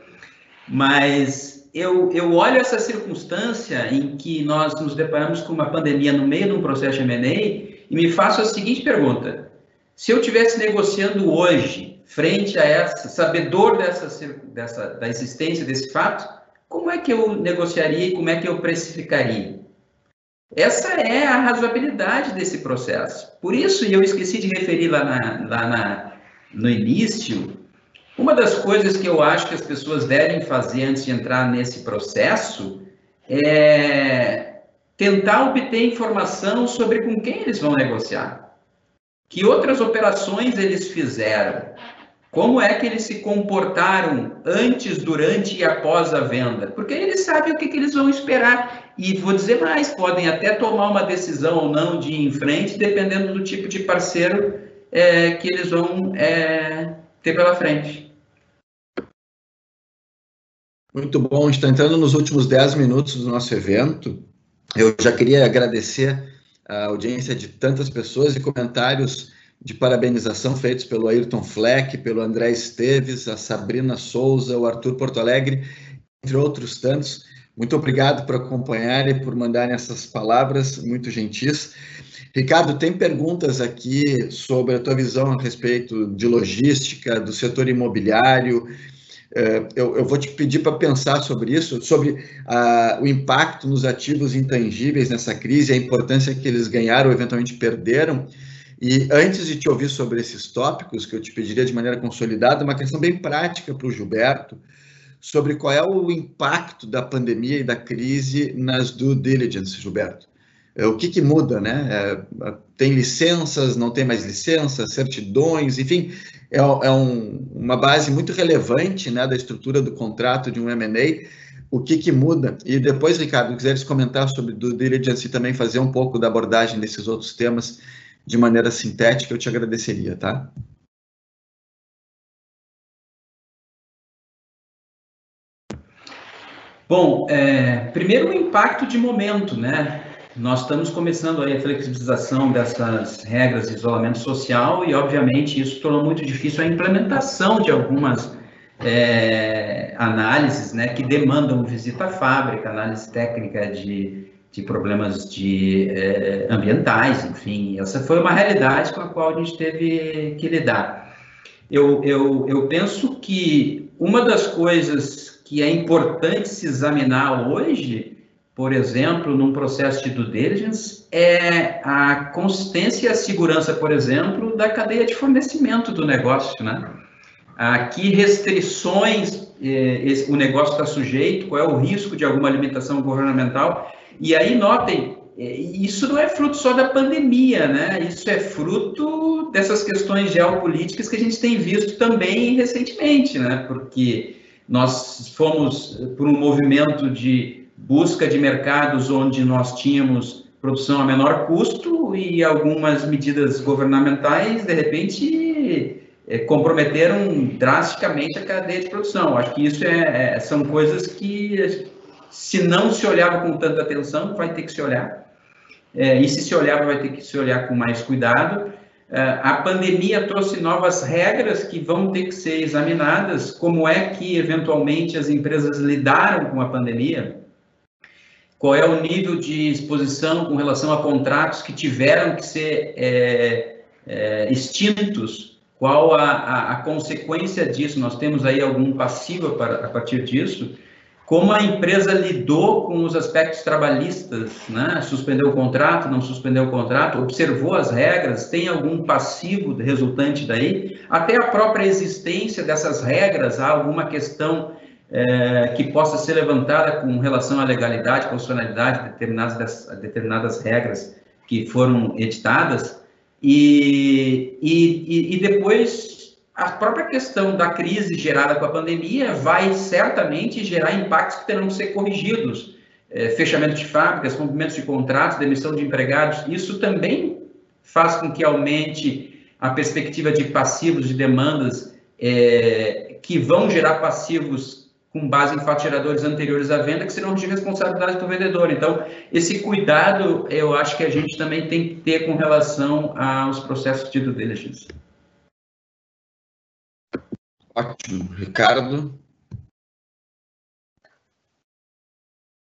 mas eu, eu olho essa circunstância em que nós nos deparamos com uma pandemia no meio de um processo de M&A e me faço a seguinte pergunta: se eu estivesse negociando hoje, frente a essa, sabedor dessa, dessa, da existência desse fato, como é que eu negociaria e como é que eu precificaria? Essa é a razoabilidade desse processo. Por isso, e eu esqueci de referir lá, na, lá na, no início, uma das coisas que eu acho que as pessoas devem fazer antes de entrar nesse processo é tentar obter informação sobre com quem eles vão negociar. Que outras operações eles fizeram? Como é que eles se comportaram antes, durante e após a venda? Porque eles sabem o que, que eles vão esperar. E vou dizer mais, podem até tomar uma decisão ou não de ir em frente, dependendo do tipo de parceiro é, que eles vão é, ter pela frente. Muito bom, está entrando nos últimos 10 minutos do nosso evento. Eu já queria agradecer a audiência de tantas pessoas e comentários de parabenização feitos pelo Ayrton Fleck, pelo André Esteves, a Sabrina Souza, o Arthur Porto Alegre, entre outros tantos. Muito obrigado por acompanhar e por mandarem essas palavras muito gentis. Ricardo, tem perguntas aqui sobre a tua visão a respeito de logística, do setor imobiliário, eu, eu, vou te pedir para pensar sobre isso, sobre ah, o impacto nos ativos intangíveis nessa crise, a importância que eles ganharam ou eventualmente perderam. E antes de te ouvir sobre esses tópicos, que eu te pediria de maneira consolidada, uma questão bem prática para o Gilberto, sobre qual é o impacto da pandemia e da crise nas due diligence, Gilberto. É, o que, que muda, né? É, tem licenças, não tem mais licenças, certidões, enfim, é, é um, uma base muito relevante né, da estrutura do contrato de um M&A, o que, que muda. E depois, Ricardo, quiseres comentar sobre do diligence e também fazer um pouco da abordagem desses outros temas de maneira sintética, eu te agradeceria, tá? Bom, é, primeiro o impacto de momento, né? Nós estamos começando aí a flexibilização dessas regras de isolamento social e, obviamente, isso tornou muito difícil a implementação de algumas é, análises, né, que demandam visita à fábrica, análise técnica de, de problemas de é, ambientais, enfim, essa foi uma realidade com a qual a gente teve que lidar. Eu, eu, eu penso que uma das coisas que é importante se examinar hoje por exemplo, num processo de due diligence, é a consistência e a segurança, por exemplo, da cadeia de fornecimento do negócio, né? A que restrições eh, esse, o negócio está sujeito, qual é o risco de alguma alimentação governamental. E aí, notem, eh, isso não é fruto só da pandemia, né? Isso é fruto dessas questões geopolíticas que a gente tem visto também recentemente, né? Porque nós fomos por um movimento de busca de mercados onde nós tínhamos produção a menor custo e algumas medidas governamentais, de repente, é, comprometeram drasticamente a cadeia de produção. Acho que isso é, é, são coisas que, se não se olhava com tanta atenção, vai ter que se olhar. É, e se se olhava, vai ter que se olhar com mais cuidado. A pandemia trouxe novas regras que vão ter que ser examinadas. Como é que, eventualmente, as empresas lidaram com a pandemia? Qual é o nível de exposição com relação a contratos que tiveram que ser é, é, extintos, qual a, a, a, consequência disso, nós temos aí algum passivo a, a partir disso, como a empresa lidou com os aspectos trabalhistas, né? suspendeu o contrato, não suspendeu o contrato, observou as regras, tem algum passivo resultante daí, até a própria existência dessas regras, há alguma questão é, que possa ser levantada com relação à legalidade, constitucionalidade de determinadas, determinadas regras que foram editadas, e, e, e depois a própria questão da crise gerada com a pandemia vai certamente gerar impactos que terão que ser corrigidos. É, fechamento de fábricas, cumprimentos de contratos, demissão de empregados, isso também faz com que aumente a perspectiva de passivos, de demandas é, que vão gerar passivos com base em fatos geradores anteriores à venda, que serão de responsabilidade do vendedor. Então, esse cuidado eu acho que a gente também tem que ter com relação aos processos de due diligence. Ótimo. Ricardo?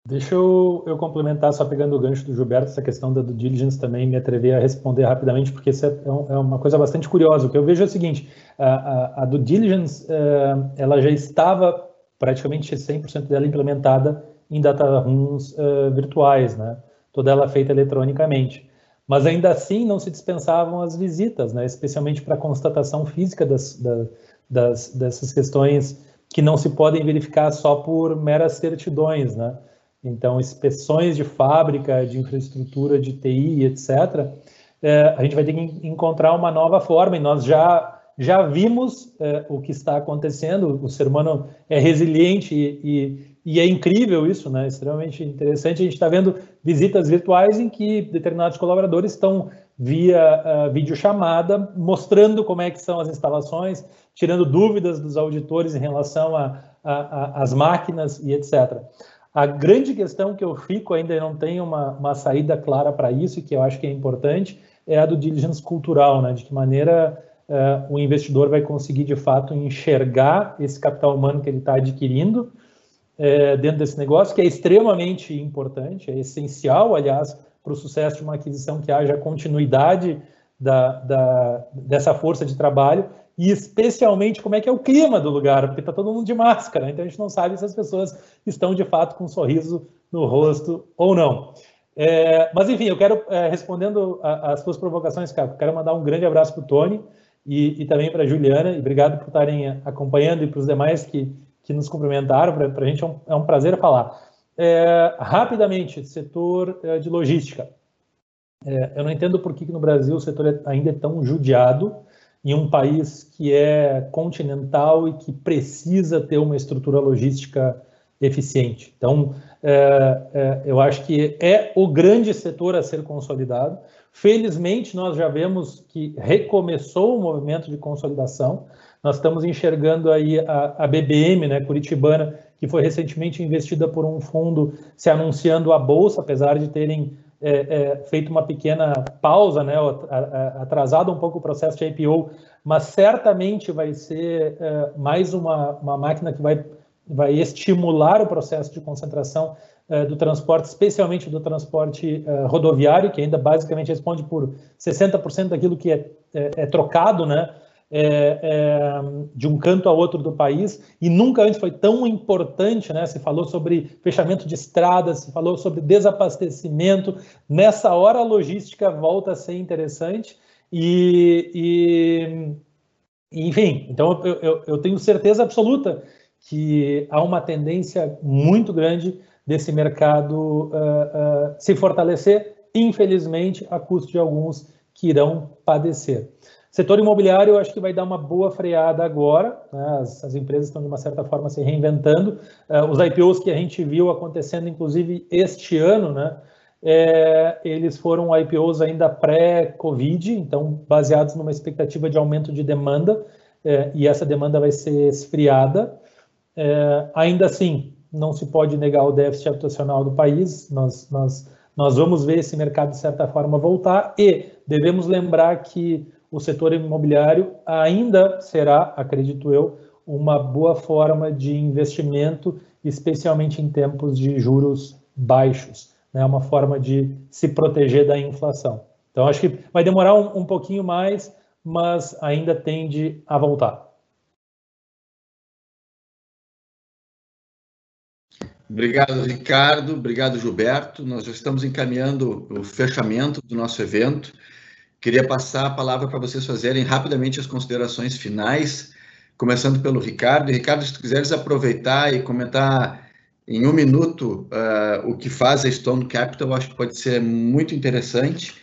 Deixa eu, eu, complementar, só pegando o gancho do Gilberto, essa questão da due diligence também, me atrever a responder rapidamente, porque isso é, é, é uma coisa bastante curiosa. O que eu vejo é o seguinte, a, a, a due diligence, eh, ela já estava praticamente 100% dela implementada em data rooms uh, virtuais, né? Toda ela feita eletronicamente. Mas ainda assim não se dispensavam as visitas, né? Especialmente para constatação física das, da, das, dessas questões que não se podem verificar só por meras certidões, né? Então, inspeções de fábrica, de infraestrutura, de TI, etc., é, a gente vai ter que encontrar uma nova forma, e nós já já vimos é, o que está acontecendo, o ser humano é resiliente e, e, e é incrível isso, né? extremamente interessante. A gente está vendo visitas virtuais em que determinados colaboradores estão via uh, videochamada, mostrando como é que são as instalações, tirando dúvidas dos auditores em relação às máquinas e etc. A grande questão que eu fico, ainda não tenho uma, uma saída clara para isso, e que eu acho que é importante, é a do diligence cultural, né? de que maneira uh, o investidor vai conseguir de fato enxergar esse capital humano que ele está adquirindo uh, dentro desse negócio, que é extremamente importante, é essencial, aliás, para o sucesso de uma aquisição que haja continuidade da, da, dessa força de trabalho e especialmente como é que é o clima do lugar, porque está todo mundo de máscara, então a gente não sabe se as pessoas estão de fato com um sorriso no rosto ou não. É, mas enfim, eu quero, é, respondendo às suas provocações, Caco, quero mandar um grande abraço para o Tony, e, e também para a Juliana, e obrigado por estarem acompanhando e para os demais que, que nos cumprimentaram, para a gente é um, é um, prazer falar. É, rapidamente, setor é, de logística. É, eu não entendo por que, que no Brasil o setor é, ainda é tão judiado em um país que é continental e que precisa ter uma estrutura logística eficiente. Então, é, é, eu acho que é o grande setor a ser consolidado. Felizmente, nós já vemos que recomeçou o movimento de consolidação. Nós estamos enxergando aí a, a BBM, né, Curitibana, que foi recentemente investida por um fundo se anunciando a bolsa, apesar de terem é, é, feito uma pequena pausa, né, atrasado um pouco o processo de IPO, mas certamente vai ser é, mais uma, uma máquina que vai, vai estimular o processo de concentração é, do transporte, especialmente do transporte é, rodoviário, que ainda basicamente responde por 60% daquilo que é, é, é trocado, né, é, é, de um canto a outro do país, e nunca antes foi tão importante, né? Se falou sobre fechamento de estradas, se falou sobre desabastecimento. Nessa hora a logística volta a ser interessante e, e enfim, então eu, eu, eu tenho certeza absoluta que há uma tendência muito grande desse mercado uh, uh, se fortalecer, infelizmente, a custo de alguns que irão padecer. Setor imobiliário, eu acho que vai dar uma boa freada agora. Né? As, as, empresas estão, de uma certa forma, se reinventando. Uh, os IPOs que a gente viu acontecendo, inclusive, este ano, né? É, eles foram IPOs ainda pré-Covid, então baseados numa expectativa de aumento de demanda, é, e essa demanda vai ser esfriada. É, ainda assim, não se pode negar o déficit habitacional do país, nós, nós, nós vamos ver esse mercado, de certa forma, voltar, e devemos lembrar que o setor imobiliário ainda será, acredito eu, uma boa forma de investimento, especialmente em tempos de juros baixos. Né? uma forma de se proteger da inflação. Então, acho que vai demorar um, um pouquinho mais, mas ainda tende a voltar. Obrigado, Ricardo. Obrigado, Gilberto. Nós já estamos encaminhando o fechamento do nosso evento. Queria passar a palavra para vocês fazerem rapidamente as considerações finais, começando pelo Ricardo. Ricardo, se tu quiseres aproveitar e comentar em um minuto uh, o que faz a Stone Capital, acho que pode ser muito interessante.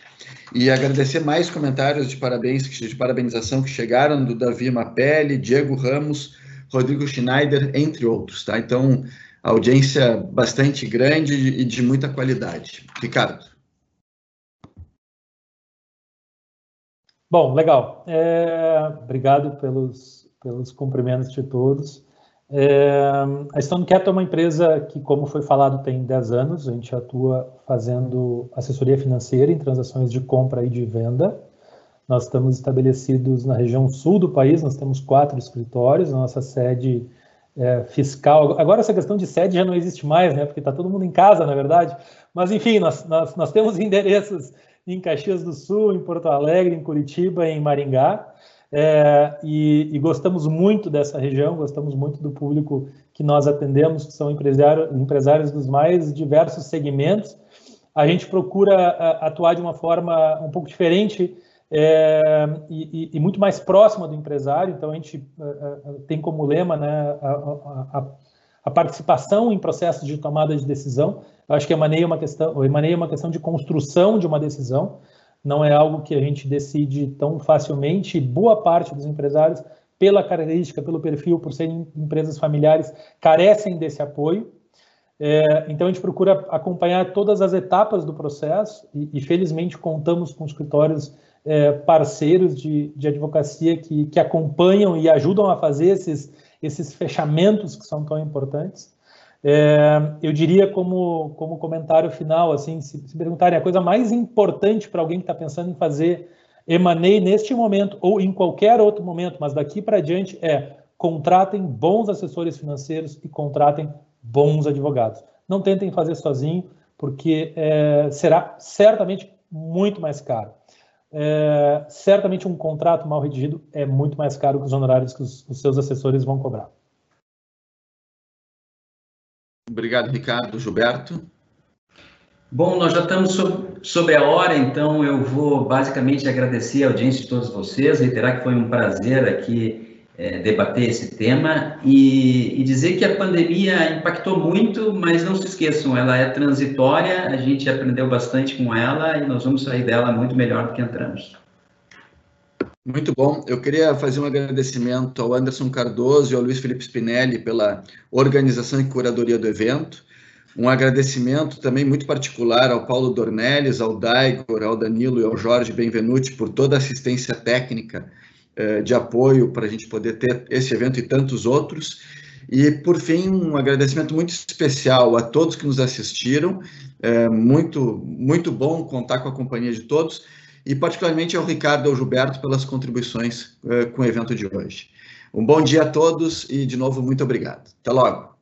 E agradecer mais comentários de parabéns, de parabenização que chegaram do Davi Mapelli, Diego Ramos, Rodrigo Schneider, entre outros, tá? Então, audiência bastante grande e de muita qualidade. Ricardo. Bom, legal. É, obrigado pelos, pelos cumprimentos de todos. É, a Stone Capital é uma empresa que, como foi falado, tem 10 anos. A gente atua fazendo assessoria financeira em transações de compra e de venda. Nós estamos estabelecidos na região sul do país, nós temos quatro escritórios, nossa sede é, fiscal. Agora, essa questão de sede já não existe mais, né? Porque está todo mundo em casa, na verdade. Mas, enfim, nós, nós, nós temos endereços em Caxias do Sul, em Porto Alegre, em Curitiba, em Maringá. É, e, e, gostamos muito dessa região, gostamos muito do público que nós atendemos, que são empresário, empresários dos mais diversos segmentos. A gente procura atuar de uma forma um pouco diferente é, e, e, muito mais próxima do empresário, então a gente tem como lema né, a, a, a participação em processos de tomada de decisão. Eu acho que emaneia uma questão, emaneia uma questão de construção de uma decisão, não é algo que a gente decide tão facilmente. Boa parte dos empresários, pela característica, pelo perfil, por serem empresas familiares, carecem desse apoio. É, então a gente procura acompanhar todas as etapas do processo e, e felizmente contamos com escritórios é, parceiros de, de advocacia que, que acompanham e ajudam a fazer esses, esses fechamentos que são tão importantes. É, eu diria como, como comentário final, assim, se, se perguntarem a coisa mais importante para alguém que está pensando em fazer M&A neste momento ou em qualquer outro momento, mas daqui para diante é contratem bons assessores financeiros e contratem bons advogados. Não tentem fazer sozinho, porque é, será certamente muito mais caro. É, certamente um contrato mal redigido é muito mais caro que os honorários que os, os seus assessores vão cobrar. Obrigado, Ricardo. Gilberto? Bom, nós já estamos sobre a hora, então eu vou basicamente agradecer a audiência de todos vocês, reiterar que foi um prazer aqui é, debater esse tema e, e, dizer que a pandemia impactou muito, mas não se esqueçam, ela é transitória, a gente aprendeu bastante com ela e nós vamos sair dela muito melhor do que entramos. Muito bom. Eu queria fazer um agradecimento ao Anderson Cardoso e ao Luiz Felipe Spinelli pela organização e curadoria do evento. Um agradecimento também muito particular ao Paulo Dornelles, ao Daigor, ao Danilo e ao Jorge Benvenuti por toda a assistência técnica de apoio para a gente poder ter esse evento e tantos outros. E, por fim, um agradecimento muito especial a todos que nos assistiram. É muito, muito bom contar com a companhia de todos e, particularmente, ao Ricardo e ao Gilberto pelas contribuições é, com o evento de hoje. Um bom dia a todos e, de novo, muito obrigado. Até logo.